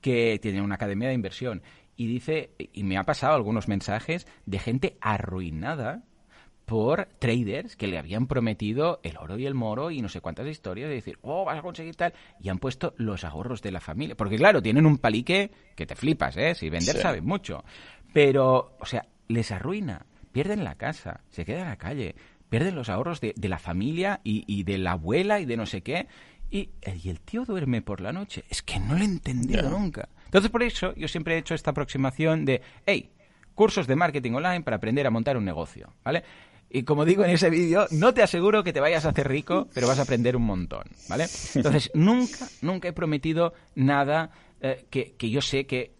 que tiene una academia de inversión. Y dice, y me ha pasado algunos mensajes de gente arruinada por traders que le habían prometido el oro y el moro y no sé cuántas historias de decir, oh, vas a conseguir tal, y han puesto los ahorros de la familia. Porque claro, tienen un palique que te flipas, ¿eh? Si vender saben mucho. Pero, o sea, les arruina pierden la casa, se quedan en la calle, pierden los ahorros de, la familia y, de la abuela y de no sé qué. Y, y, el tío duerme por la noche. Es que no lo he entendido nunca. Entonces, por eso yo siempre he hecho esta aproximación de, hey, cursos de marketing online para aprender a montar un negocio, ¿vale? Y como digo en ese vídeo, no te aseguro que te vayas a hacer rico, pero vas a aprender un montón, ¿vale? Entonces, nunca, nunca he prometido nada eh, que, que yo sé que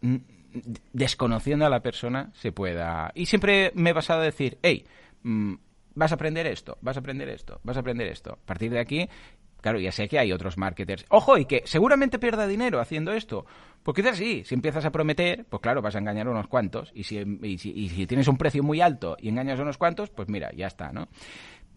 desconociendo a la persona se pueda... Y siempre me he basado a decir, hey, mm, vas a aprender esto, vas a aprender esto, vas a aprender esto. A partir de aquí, claro, ya sé que hay otros marketers. Ojo, y que seguramente pierda dinero haciendo esto. Pues quizás sí, si empiezas a prometer, pues claro, vas a engañar a unos cuantos. Y si, y si, y si tienes un precio muy alto y engañas a unos cuantos, pues mira, ya está, ¿no?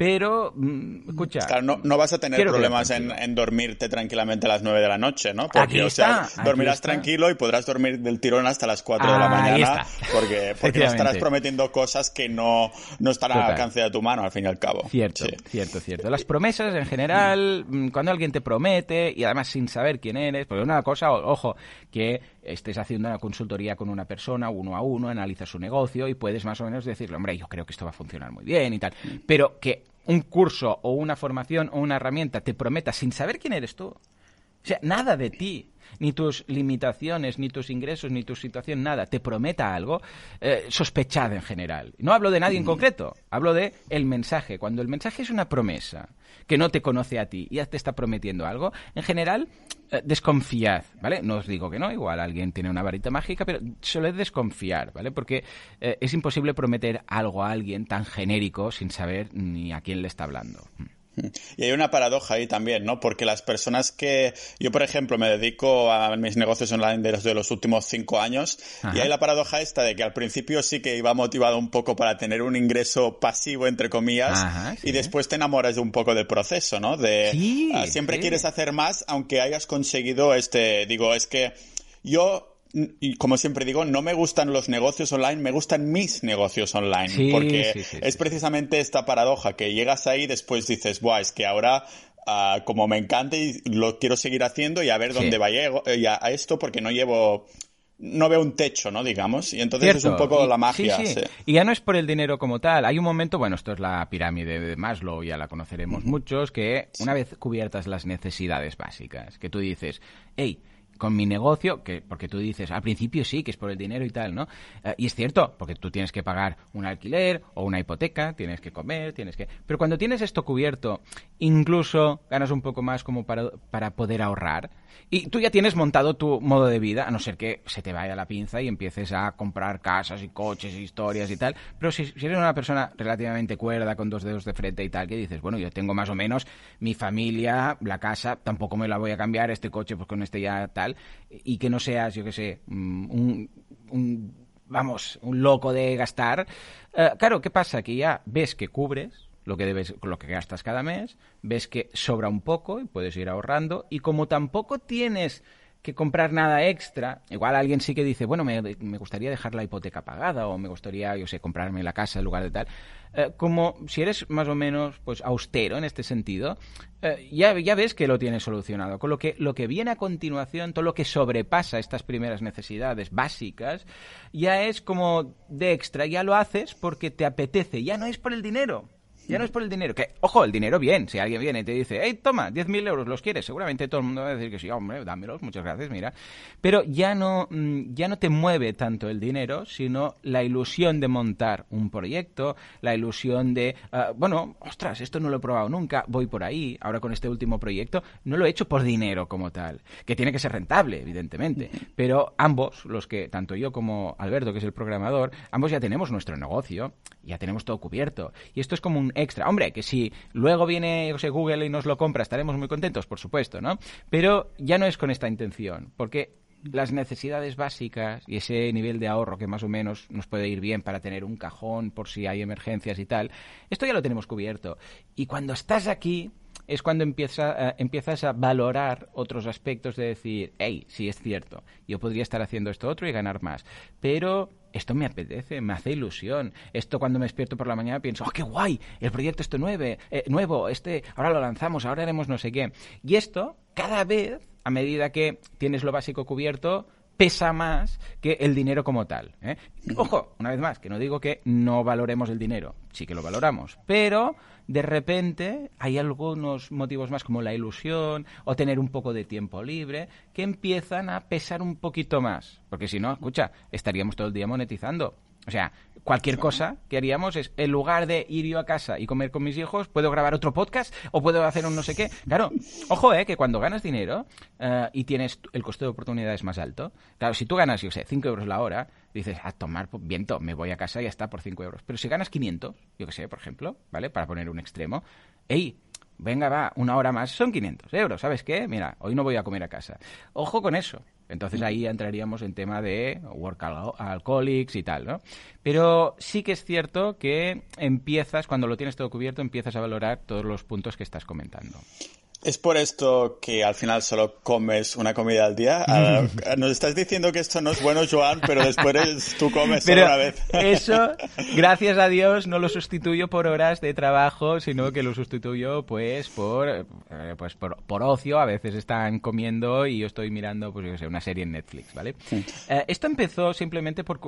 Pero, mm, escucha. Claro, no, vas a tener problemas en, dormirte tranquilamente a las 9 de la noche, ¿no? Porque, o sea, dormirás tranquilo y podrás dormir del tirón hasta las 4 de la mañana. Porque, porque no estarás prometiendo cosas que no, no están al alcance de tu mano, al fin y al cabo. Cierto, cierto, cierto. Las promesas, en general, mm, cuando alguien te promete, y además sin saber quién eres, porque una cosa, ojo, que estés haciendo una consultoría con una persona, uno a uno, analizas su negocio y puedes más o menos decirle, hombre, yo creo que esto va a funcionar muy bien y tal. Pero que un curso o una formación o una herramienta te prometa sin saber quién eres tú. O sea, nada de ti, ni tus limitaciones, ni tus ingresos, ni tu situación, nada, te prometa algo, eh, sospechad en general. No hablo de nadie en concreto, hablo de el mensaje. Cuando el mensaje es una promesa que no te conoce a ti y ya te está prometiendo algo, en general, eh, desconfiad, ¿vale? No os digo que no, igual alguien tiene una varita mágica, pero suele desconfiar, ¿vale? Porque eh, es imposible prometer algo a alguien tan genérico sin saber ni a quién le está hablando. Y hay una paradoja ahí también, ¿no? Porque las personas que... Yo, por ejemplo, me dedico a mis negocios online desde los últimos cinco años y hay la paradoja esta de que al principio sí que iba motivado un poco para tener un ingreso pasivo, entre comillas, y después te enamoras de un poco del proceso, ¿no? De ah, siempre quieres hacer más aunque hayas conseguido este... Digo, es que yo y como siempre digo, no me gustan los negocios online, me gustan mis negocios online. porque es precisamente esta paradoja que llegas ahí y después dices, Buah, es que ahora ah, como me encanta y lo quiero seguir haciendo y a ver dónde va eh, a, esto porque no llevo no veo un techo, ¿no? Digamos. Y entonces es un poco la magia. Y ya no es por el dinero como tal. Hay un momento, bueno, esto es la pirámide de Maslow, ya la conoceremos muchos, que una vez cubiertas las necesidades básicas, que tú dices, hey, con mi negocio, que porque tú dices, al principio sí, que es por el dinero y tal, ¿no? Eh, y es cierto, porque tú tienes que pagar un alquiler o una hipoteca, tienes que comer, tienes que... Pero cuando tienes esto cubierto, incluso ganas un poco más como para, para poder ahorrar, y tú ya tienes montado tu modo de vida, a no ser que se te vaya la pinza y empieces a comprar casas y coches y historias y tal. Pero si, eres una persona relativamente cuerda, con dos dedos de frente y tal, que dices, bueno, yo tengo más o menos mi familia, la casa, tampoco me la voy a cambiar, este coche, pues con este ya tal, y que no seas, yo qué sé, mm, un, vamos, un loco de gastar. Eh, claro, ¿qué pasa? Que ya ves que cubres lo que debes, lo que gastas cada mes, ves que sobra un poco y puedes ir ahorrando y como tampoco tienes que comprar nada extra, igual alguien sí que dice, bueno, me, gustaría dejar la hipoteca pagada o me gustaría, yo sé, comprarme la casa en lugar de tal. Eh, como si eres más o menos pues austero en este sentido, eh, ya, ya ves que lo tienes solucionado. Con lo que lo que viene a continuación, todo lo que sobrepasa estas primeras necesidades básicas, ya es como de extra, ya lo haces porque te apetece, ya no es por el dinero ya no es por el dinero. Que, ojo, el dinero bien. Si alguien viene y te dice, hey, toma, 10.000 euros, ¿los quieres? Seguramente todo el mundo va a decir que sí, hombre, dámelos, muchas gracias, mira. Pero ya no, mm, ya no te mueve tanto el dinero, sino la ilusión de montar un proyecto, la ilusión de, ah, bueno, ostras, esto no lo he probado nunca, voy por ahí, ahora con este último proyecto, no lo he hecho por dinero como tal. Que tiene que ser rentable, evidentemente. Pero ambos, los que, tanto yo como Alberto, que es el programador, ambos ya tenemos nuestro negocio, ya tenemos todo cubierto. Y esto es como un extra. Hombre, que si luego viene Google y nos lo compra, estaremos muy contentos, por supuesto, ¿no? Pero ya no es con esta intención, porque las necesidades básicas y ese nivel de ahorro que más o menos nos puede ir bien para tener un cajón por si hay emergencias y tal, esto ya lo tenemos cubierto. Y cuando estás aquí es cuando empieza, eh, empiezas a valorar otros aspectos de decir, hey, sí es cierto, yo podría estar haciendo esto otro y ganar más, pero esto me apetece, me hace ilusión. Esto cuando me despierto por la mañana pienso, ¡oh, qué guay! El proyecto esto nueve, eh, nuevo, este, ahora lo lanzamos, ahora haremos no sé qué. Y esto, cada vez, a medida que tienes lo básico cubierto, pesa más que el dinero como tal. ¿eh? Ojo, una vez más, que no digo que no valoremos el dinero, sí que lo valoramos, pero de repente hay algunos motivos más como la ilusión o tener un poco de tiempo libre que empiezan a pesar un poquito más. Porque si no, escucha, estaríamos todo el día monetizando. O sea, cualquier cosa que haríamos es, en lugar de ir yo a casa y comer con mis hijos, puedo grabar otro podcast o puedo hacer un no sé qué. Claro, ojo, eh, que cuando ganas dinero eh, y tienes el coste de oportunidad es más alto, claro, si tú ganas, yo sé, 5 euros la hora, dices, a tomar viento, me voy a casa y ya está por 5 euros. Pero si ganas 500, yo que sé, por ejemplo, ¿vale? Para poner un extremo, ¡ey! Venga, va, una hora más, son 500 euros, ¿sabes qué? Mira, hoy no voy a comer a casa. Ojo con eso. Entonces ahí entraríamos en tema de work alcoholics y tal, ¿no? Pero sí que es cierto que empiezas, cuando lo tienes todo cubierto, empiezas a valorar todos los puntos que estás comentando. ¿Es por esto que al final solo comes una comida al día? Ah, nos estás diciendo que esto no es bueno, Joan, pero después tú comes solo una vez. Eso, gracias a Dios, no lo sustituyo por horas de trabajo, sino que lo sustituyo pues por eh, pues por, ocio. A veces están comiendo y yo estoy mirando pues yo sé, una serie en Netflix, ¿vale? Eh, esto empezó simplemente por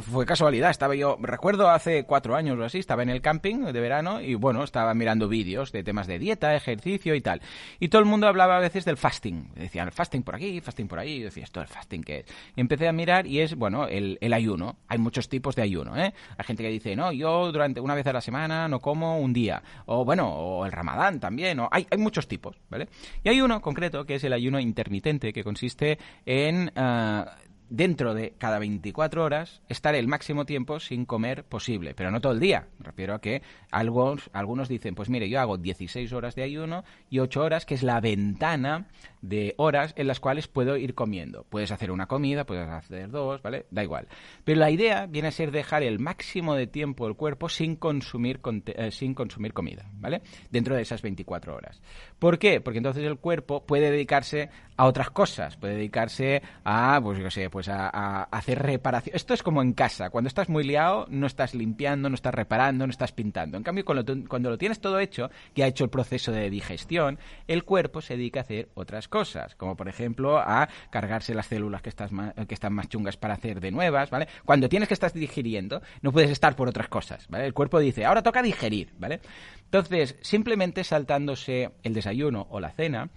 fue casualidad. Estaba yo, recuerdo hace cuatro años o así, estaba en el camping de verano y bueno, estaba mirando vídeos de temas de dieta, ejercicio y tal. Y todo el mundo hablaba a veces del fasting. Decían, fasting por aquí, fasting por ahí. Y decía, ¿esto el fasting qué es? Y empecé a mirar y es, bueno, el, ayuno. Hay muchos tipos de ayuno, ¿eh? Hay gente que dice, no, yo durante una vez a la semana no como un día. O bueno, o el ramadán también. O hay, hay muchos tipos, ¿vale? Y hay uno concreto que es el ayuno intermitente, que consiste en... Ah, dentro de cada 24 horas estar el máximo tiempo sin comer posible, pero no todo el día. Me refiero a que algunos, algunos dicen, pues mire, yo hago 16 horas de ayuno y 8 horas, que es la ventana de horas en las cuales puedo ir comiendo. Puedes hacer una comida, puedes hacer dos, ¿vale? Da igual. Pero la idea viene a ser dejar el máximo de tiempo el cuerpo sin consumir, eh, sin consumir comida, ¿vale? Dentro de esas 24 horas. ¿Por qué? Porque entonces el cuerpo puede dedicarse a otras cosas, puede dedicarse a, pues yo sé, pues a, hacer reparación. Esto es como en casa, cuando estás muy liado no estás limpiando, no estás reparando, no estás pintando. En cambio, cuando, lo tienes todo hecho, que ha hecho el proceso de digestión, el cuerpo se dedica a hacer otras cosas, como por ejemplo a cargarse las células que, estás que están más chungas para hacer de nuevas, ¿vale? Cuando tienes que estar digiriendo, no puedes estar por otras cosas, ¿vale? El cuerpo dice, ahora toca digerir, ¿vale? Entonces, simplemente saltándose el desayuno o la cena,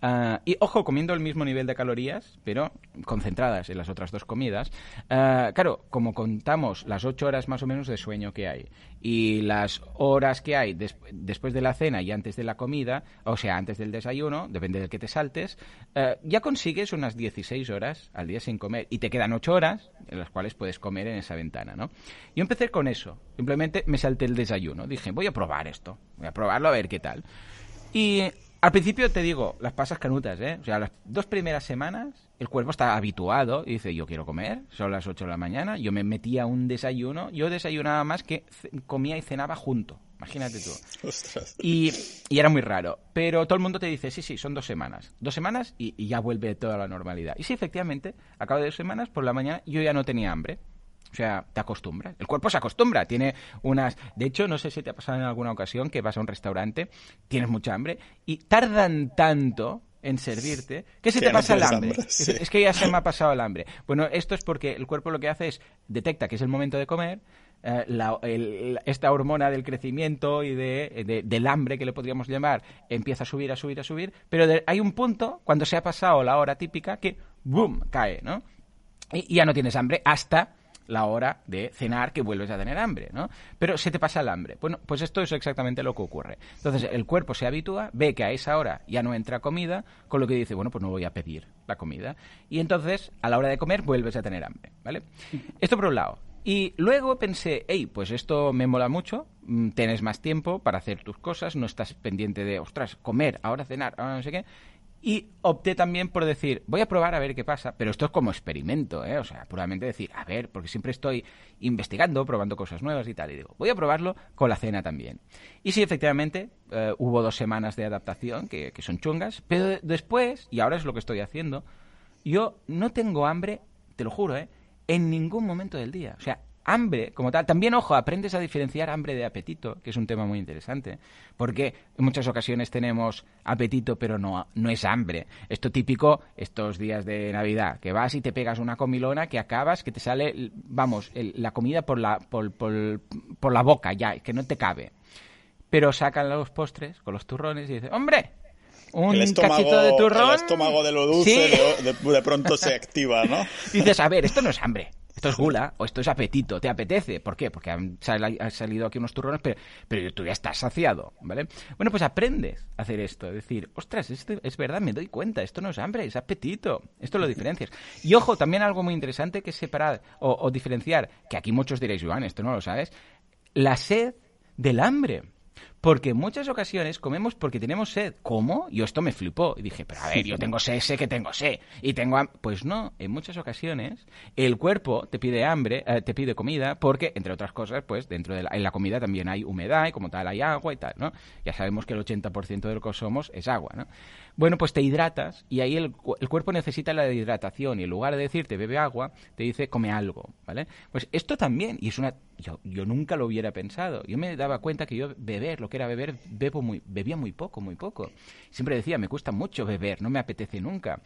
Ah, y ojo, comiendo el mismo nivel de calorías, pero concentradas en las otras dos comidas. Ah, claro, como contamos las ocho horas más o menos de sueño que hay y las horas que hay después de la cena y antes de la comida, o sea, antes del desayuno, depende del que te saltes, ah, ya consigues unas 16 horas al día sin comer y te quedan ocho horas en las cuales puedes comer en esa ventana, ¿no? Yo empecé con eso. Simplemente me salté el desayuno. Dije, voy a probar esto. Voy a probarlo a ver qué tal. Y al principio te digo, las pasas canutas, ¿eh? O sea, las dos primeras semanas el cuerpo está habituado y dice, yo quiero comer, son las 8 de la mañana, yo me metía un desayuno, yo desayunaba más que comía y cenaba junto, imagínate tú. Y, y, era muy raro, pero todo el mundo te dice, sí, sí, son dos semanas, dos semanas y, y ya vuelve toda la normalidad. Y sí, efectivamente, a cabo de dos semanas, por la mañana, yo ya no tenía hambre. O sea, te acostumbras. El cuerpo se acostumbra. Tiene unas. De hecho, no sé si te ha pasado en alguna ocasión que vas a un restaurante, tienes mucha hambre y tardan tanto en servirte que se te pasa el hambre. es, que ya se me ha pasado el hambre. Bueno, esto es porque el cuerpo lo que hace es detecta que es el momento de comer. Eh, esta hormona del crecimiento y de, del hambre que le podríamos llamar empieza a subir, a subir, a subir, pero hay un punto cuando se ha pasado la hora típica que ¡boom! cae, ¿no? y ya no tienes hambre hasta la hora de cenar que vuelves a tener hambre, ¿no? Pero se te pasa el hambre. Bueno, pues esto es exactamente lo que ocurre. Entonces, el cuerpo se habitúa, ve que a esa hora ya no entra comida, con lo que dice, bueno, pues no voy a pedir la comida. Y entonces, a la hora de comer, vuelves a tener hambre, ¿vale? Esto por un lado. Y luego pensé, hey, pues esto me mola mucho, mm, tienes más tiempo para hacer tus cosas, no estás pendiente de, ostras, comer, ahora cenar, ahora no sé qué. Y opté también por decir, voy a probar a ver qué pasa, pero esto es como experimento, ¿eh? O sea, puramente decir, a ver, porque siempre estoy investigando, probando cosas nuevas y tal, y digo, voy a probarlo con la cena también. Y sí, efectivamente, eh, hubo dos semanas de adaptación que, que son chungas, pero después, y ahora es lo que estoy haciendo, yo no tengo hambre, te lo juro, ¿eh? En ningún momento del día. O sea, hambre, como tal, también, ojo, aprendes a diferenciar hambre de apetito, que es un tema muy interesante, porque en muchas ocasiones tenemos apetito, pero no, no es hambre. Esto típico estos días de Navidad, que vas y te pegas una comilona que acabas, que te sale, vamos, la comida por la, por, por la boca ya, que no te cabe. Pero sacan los postres con los turrones y dicen, hombre, un cachito de turrón. El estómago de lo dulce de, pronto se activa, ¿no? dices, a ver, esto no es hambre. Esto es gula o esto es apetito, ¿te apetece? ¿Por qué? Porque han, salido aquí unos turrones, pero, pero tú ya estás saciado, ¿vale? Bueno, pues aprendes a hacer esto, es decir, ostras, esto es verdad, me doy cuenta, esto no es hambre, es apetito, esto lo diferencias. Y ojo, también algo muy interesante que es separar o, o diferenciar, que aquí muchos diréis, Joan, esto no lo sabes, la sed del hambre. Porque en muchas ocasiones comemos porque tenemos sed. ¿Cómo? Yo esto me flipó. Y dije, pero a ver, yo tengo sed, sé que tengo sed. Y tengo Pues no, en muchas ocasiones el cuerpo te pide hambre, eh, te pide comida, porque, entre otras cosas, pues dentro de la, en la comida también hay humedad y como tal hay agua y tal, ¿no? Ya sabemos que el 80% de lo que somos es agua, ¿no? Bueno, pues te hidratas y ahí el, el, cuerpo necesita la hidratación y en lugar de decirte bebe agua, te dice come algo, ¿vale? Pues esto también, y es una... Yo, yo nunca lo hubiera pensado. Yo me daba cuenta que yo beber, lo que era beber, bebo muy, bebía muy poco, muy poco. Siempre decía, me cuesta mucho beber, no me apetece nunca.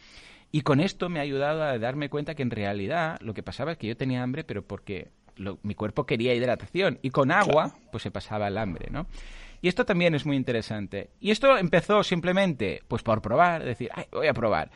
Y con esto me ha ayudado a darme cuenta que en realidad lo que pasaba es que yo tenía hambre, pero porque mi cuerpo quería hidratación. Y con agua, pues se pasaba el hambre, ¿no? Y esto también es muy interesante. Y esto empezó simplemente, pues por probar, decir, Ay, voy a probar.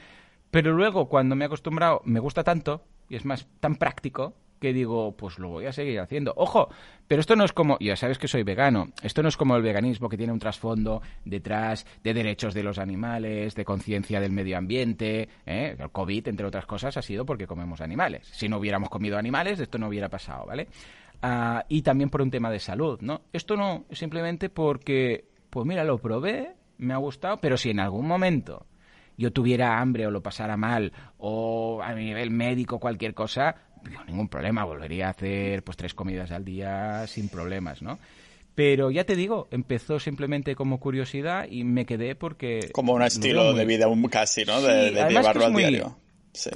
Pero luego, cuando me he acostumbrado, me gusta tanto, y es más tan práctico, que digo, pues lo voy a seguir haciendo. Ojo, pero esto no es como, ya sabes que soy vegano, esto no es como el veganismo que tiene un trasfondo detrás de derechos de los animales, de conciencia del medio ambiente. ¿eh? El COVID, entre otras cosas, ha sido porque comemos animales. Si no hubiéramos comido animales, esto no hubiera pasado, ¿vale? Ah, y también por un tema de salud, ¿no? Esto no, simplemente porque, pues mira, lo probé, me ha gustado, pero si en algún momento yo tuviera hambre o lo pasara mal o a nivel médico cualquier cosa, ningún problema, volvería a hacer pues tres comidas al día sin problemas, ¿no? Pero ya te digo, empezó simplemente como curiosidad y me quedé porque... Como un estilo de vida casi, ¿no? de, llevarlo al diario.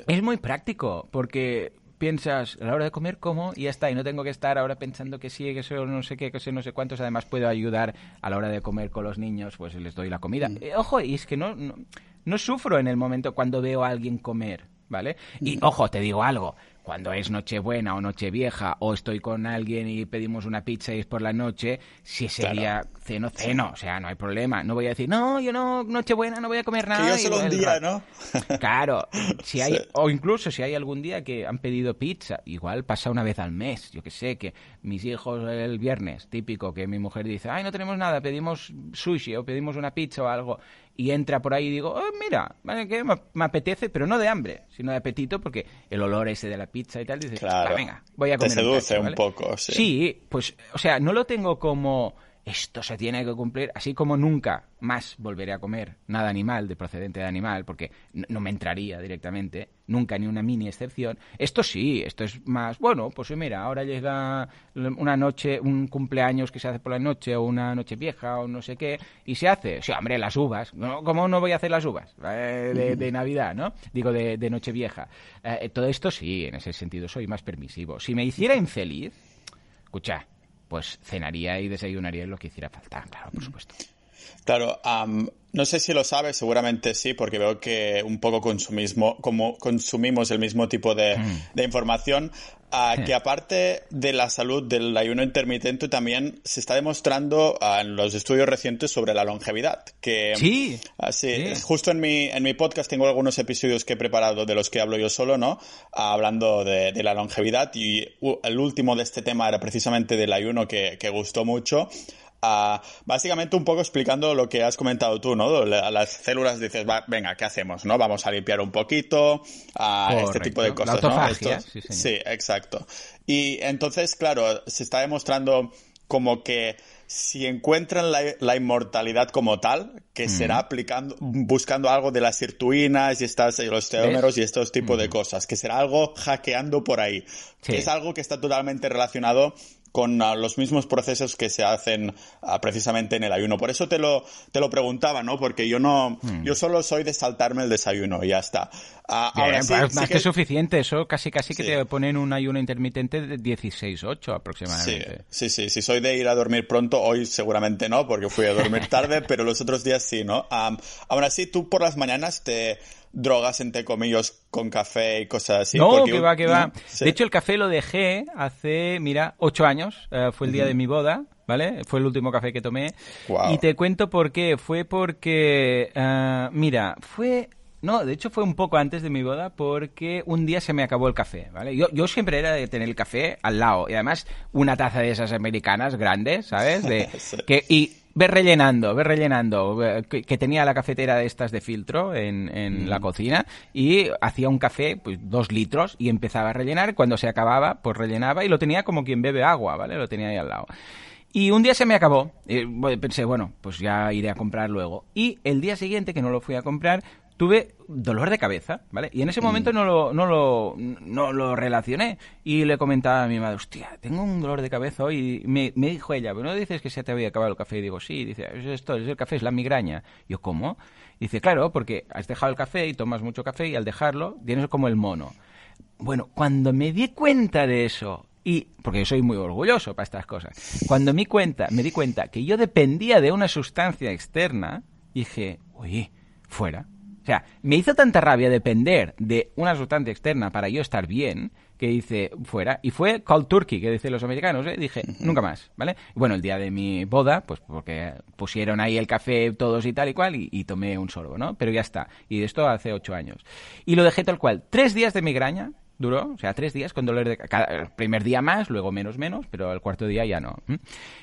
Es muy práctico, porque piensas a la hora de comer como y ya está y no tengo que estar ahora pensando que sí que eso no sé qué que sé no sé cuántos además puedo ayudar a la hora de comer con los niños pues les doy la comida mm. eh, ojo y es que no, no, sufro en el momento cuando veo a alguien comer vale y mm. ojo te digo algo cuando es Nochebuena o Nochevieja o estoy con alguien y pedimos una pizza y es por la noche, si ese día ceno, ceno, o sea, no hay problema. No voy a decir, no, yo no, Nochebuena no voy a comer nada. Que yo solo un día, ¿no? Claro, si hay, o incluso si hay algún día que han pedido pizza, igual pasa una vez al mes, yo que sé, que mis hijos el viernes, típico, que mi mujer dice, ay, no tenemos nada, pedimos sushi o pedimos una pizza o algo, y entra por ahí y digo, oh, mira, que me apetece, pero no de hambre, sino de apetito, porque el olor ese de la pizza y tal, dices, claro, venga, voy a comer. Te seduce un, poco, sí. Sí, pues, o sea, no lo tengo como esto se tiene que cumplir, así como nunca más volveré a comer nada animal, de procedente de animal, porque no me entraría directamente, nunca ni una mini excepción. Esto sí, esto es más, bueno, pues mira, ahora llega una noche, un cumpleaños que se hace por la noche, o una noche vieja, o no sé qué, y se hace, sí, hombre, las uvas, ¿cómo no voy a hacer las uvas? Eh, de, Navidad, ¿no? Digo, de, de noche vieja. Eh, todo esto sí, en ese sentido soy más permisivo. Si me hiciera infeliz, escucha, pues cenaría y desayunaría lo que hiciera falta, claro, por supuesto. Claro, no sé si lo sabes, seguramente sí, porque veo que un poco consumismo, como consumimos el mismo tipo de, mm. información, que aparte de la salud del ayuno intermitente, también se está demostrando en los estudios recientes sobre la longevidad. Que, sí. Así, justo en mi, en mi podcast tengo algunos episodios que he preparado de los que hablo yo solo, ¿no? hablando de, la longevidad y el último de este tema era precisamente del ayuno que, que gustó mucho básicamente un poco explicando lo que has comentado tú, ¿no? A las células dices, venga, ¿qué hacemos? ¿No? Vamos a limpiar un poquito, a este tipo de cosas, ¿no? sí, exacto. Y entonces, claro, se está demostrando como que si encuentran la, inmortalidad como tal, que será aplicando, buscando algo de las sirtuinas y estas, los teómeros y estos tipos de cosas, que será algo hackeando por ahí. Es algo que está totalmente relacionado con ah, los mismos procesos que se hacen ah, precisamente en el ayuno. Por eso te lo, te lo preguntaba, ¿no? Porque yo no, hmm. yo solo soy de saltarme el desayuno y ya está. Ah, ahora sí, pues más que... suficiente, eso casi casi que te ponen un ayuno intermitente de 16-8 aproximadamente. Sí, sí, sí, si soy de ir a dormir pronto, hoy seguramente no, porque fui a dormir tarde, pero los otros días sí, ¿no? ahora sí, tú por las mañanas te drogas entre comillas con café y cosas así. No, que va, que va. De hecho, el café lo dejé hace, mira, ocho años. Eh, fue el día de mi boda, ¿vale? Fue el último café que tomé. Y te cuento por qué. Fue porque, eh, mira, fue no, de hecho fue un poco antes de mi boda porque un día se me acabó el café, ¿vale? Yo, yo siempre era de tener el café al lado y además una taza de esas americanas grandes, ¿sabes? De, que, y ver rellenando, ver rellenando, que, tenía la cafetera de estas de filtro en, en la cocina y hacía un café, pues dos litros y empezaba a rellenar. Cuando se acababa, pues rellenaba y lo tenía como quien bebe agua, ¿vale? Lo tenía ahí al lado. Y un día se me acabó. Y pensé, bueno, pues ya iré a comprar luego. Y el día siguiente, que no lo fui a comprar, tuve dolor de cabeza, ¿vale? Y en ese momento mm. no, lo, no, lo, no lo relacioné y le comentaba a mi madre, hostia, tengo un dolor de cabeza hoy. Y me, me dijo ella, ¿pero no dices que se te había acabado el café? Y digo, sí, dice, es esto, es el café, es la migraña. yo, ¿cómo? dice, claro, porque has dejado el café y tomas mucho café y al dejarlo tienes como el mono. Bueno, cuando me di cuenta de eso y porque yo soy muy orgulloso para estas cosas. Cuando me, cuenta, me di cuenta que yo dependía de una sustancia externa, dije, oye, fuera, sea, me hizo tanta rabia depender de una sustancia externa para yo estar bien que hice fuera. Y fue cold turkey, que dicen los americanos. ¿eh? Dije, nunca más, ¿vale? bueno, el día de mi boda, pues porque pusieron ahí el café todos y tal y cual, y, y, tomé un sorbo, ¿no? Pero ya está. Y de esto hace ocho años. Y lo dejé tal cual. Tres días de migraña, duró, o sea, tres días con dolor de cada, el primer día más, luego menos menos, pero el cuarto día ya no.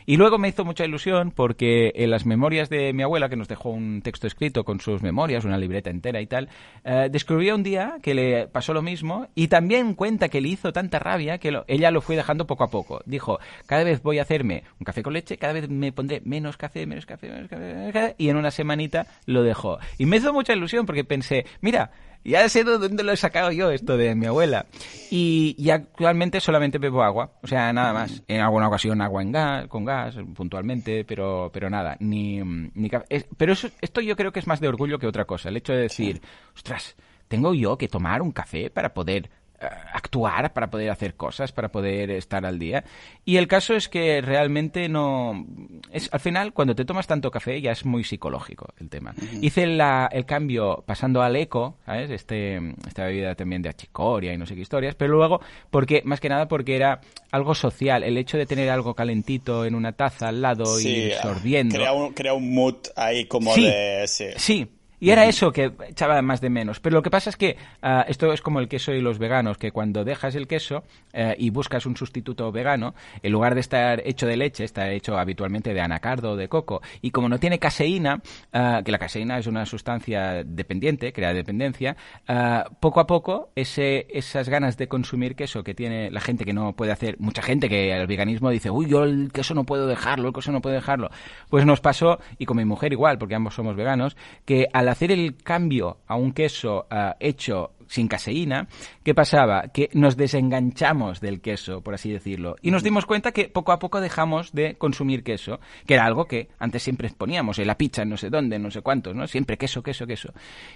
Y luego me hizo mucha ilusión porque en las memorias de mi abuela, que nos dejó un texto escrito con sus memorias, una libreta entera y tal, eh, descubrió un día que le pasó lo mismo y también cuenta que le hizo tanta rabia que ella lo fue dejando poco a poco. Dijo, cada vez voy a hacerme un café con leche, cada vez me pondré menos café, menos café, menos café, menos café y en una semanita lo dejó. Y me hizo mucha ilusión porque pensé, mira, ya sé de dónde lo he sacado yo esto de mi abuela. Y, actualmente solamente bebo agua, o sea, nada más. En alguna ocasión agua en gas, con gas, puntualmente, pero, pero nada, ni, ni Pero eso, esto yo creo que es más de orgullo que otra cosa. El hecho de decir, ostras, tengo yo que tomar un café para poder actuar, para poder hacer cosas, para poder estar al día. Y el caso es que realmente no... Es, al final, cuando te tomas tanto café, ya es muy psicológico el tema. Hice la, el cambio pasando al eco, ¿sabes? Este, esta bebida también de achicoria y no sé qué historias, pero luego, porque más que nada porque era algo social, el hecho de tener algo calentito en una taza al lado y sorbiendo. Crea un, crea un mood ahí como de... sí y era eso que echaba más de menos. Pero lo que pasa es que ah, esto es como el queso y los veganos, que cuando dejas el queso eh, y buscas un sustituto vegano, en lugar de estar hecho de leche, está hecho habitualmente de anacardo o de coco. Y como no tiene caseína, ah, que la caseína es una sustancia dependiente, crea dependencia, ah, poco a poco ese, esas ganas de consumir queso que tiene la gente que no puede hacer, mucha gente que el veganismo dice, uy, yo el queso no puedo dejarlo, el queso no puedo dejarlo. Pues nos pasó, y con mi mujer igual, porque ambos somos veganos, que al hacer el cambio a un queso ah, hecho sin caseína, ¿qué pasaba? Que nos desenganchamos del queso, por así decirlo, y nos dimos cuenta que poco a poco dejamos de consumir queso, que era algo que antes siempre poníamos en la pizza, en no sé dónde, no sé cuántos, ¿no? Siempre queso, queso, queso.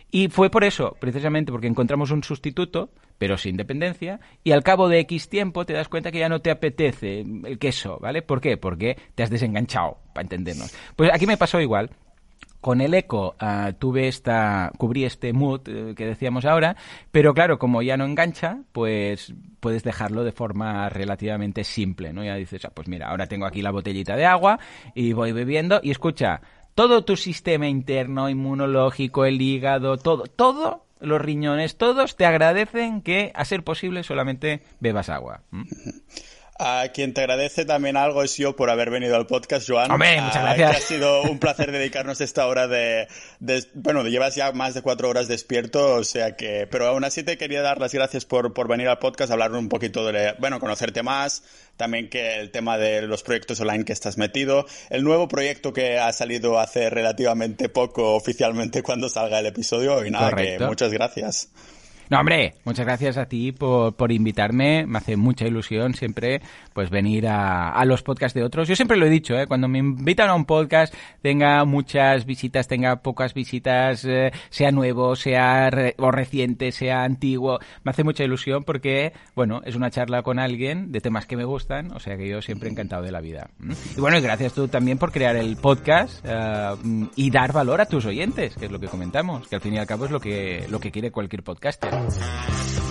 Y fue por eso, precisamente porque encontramos un sustituto, pero sin dependencia, y al cabo de X tiempo te das cuenta que ya no te apetece el queso, ¿vale? ¿Por qué? Porque te has desenganchado, para entendernos. Pues aquí me pasó igual con el eco ah, tuve esta, cubrí este mood eh, que decíamos ahora, pero claro, como ya no engancha, pues puedes dejarlo de forma relativamente simple, ¿no? Ya dices, ah, pues mira, ahora tengo aquí la botellita de agua y voy bebiendo y escucha, todo tu sistema interno, inmunológico, el hígado, todo, todo, los riñones, todos te agradecen que, a ser posible, solamente bebas agua. A quien te agradece también algo es yo por haber venido al podcast, Joan. Hombre, muchas gracias. ha sido un placer dedicarnos esta hora de, de, Bueno, llevas ya más de cuatro horas despierto, o sea que... Pero aún así te quería dar las gracias por, por venir al podcast, hablar un poquito de... Bueno, conocerte más, también que el tema de los proyectos online que estás metido, el nuevo proyecto que ha salido hace relativamente poco oficialmente cuando salga el episodio y nada, que muchas gracias. No, hombre, muchas gracias a ti por, por invitarme. Me hace mucha ilusión siempre pues venir a, a los podcasts de otros. Yo siempre lo he dicho, ¿eh? cuando me invitan a un podcast, tenga muchas visitas, tenga pocas visitas, eh, sea nuevo, sea o reciente, sea antiguo, me hace mucha ilusión porque, bueno, es una charla con alguien de temas que me gustan, o sea que yo siempre encantado de la vida. Y bueno, gracias tú también por crear el podcast eh, y dar valor a tus oyentes, que es lo que comentamos, que al fin y al cabo es lo que, lo que quiere cualquier podcaster. Ciao.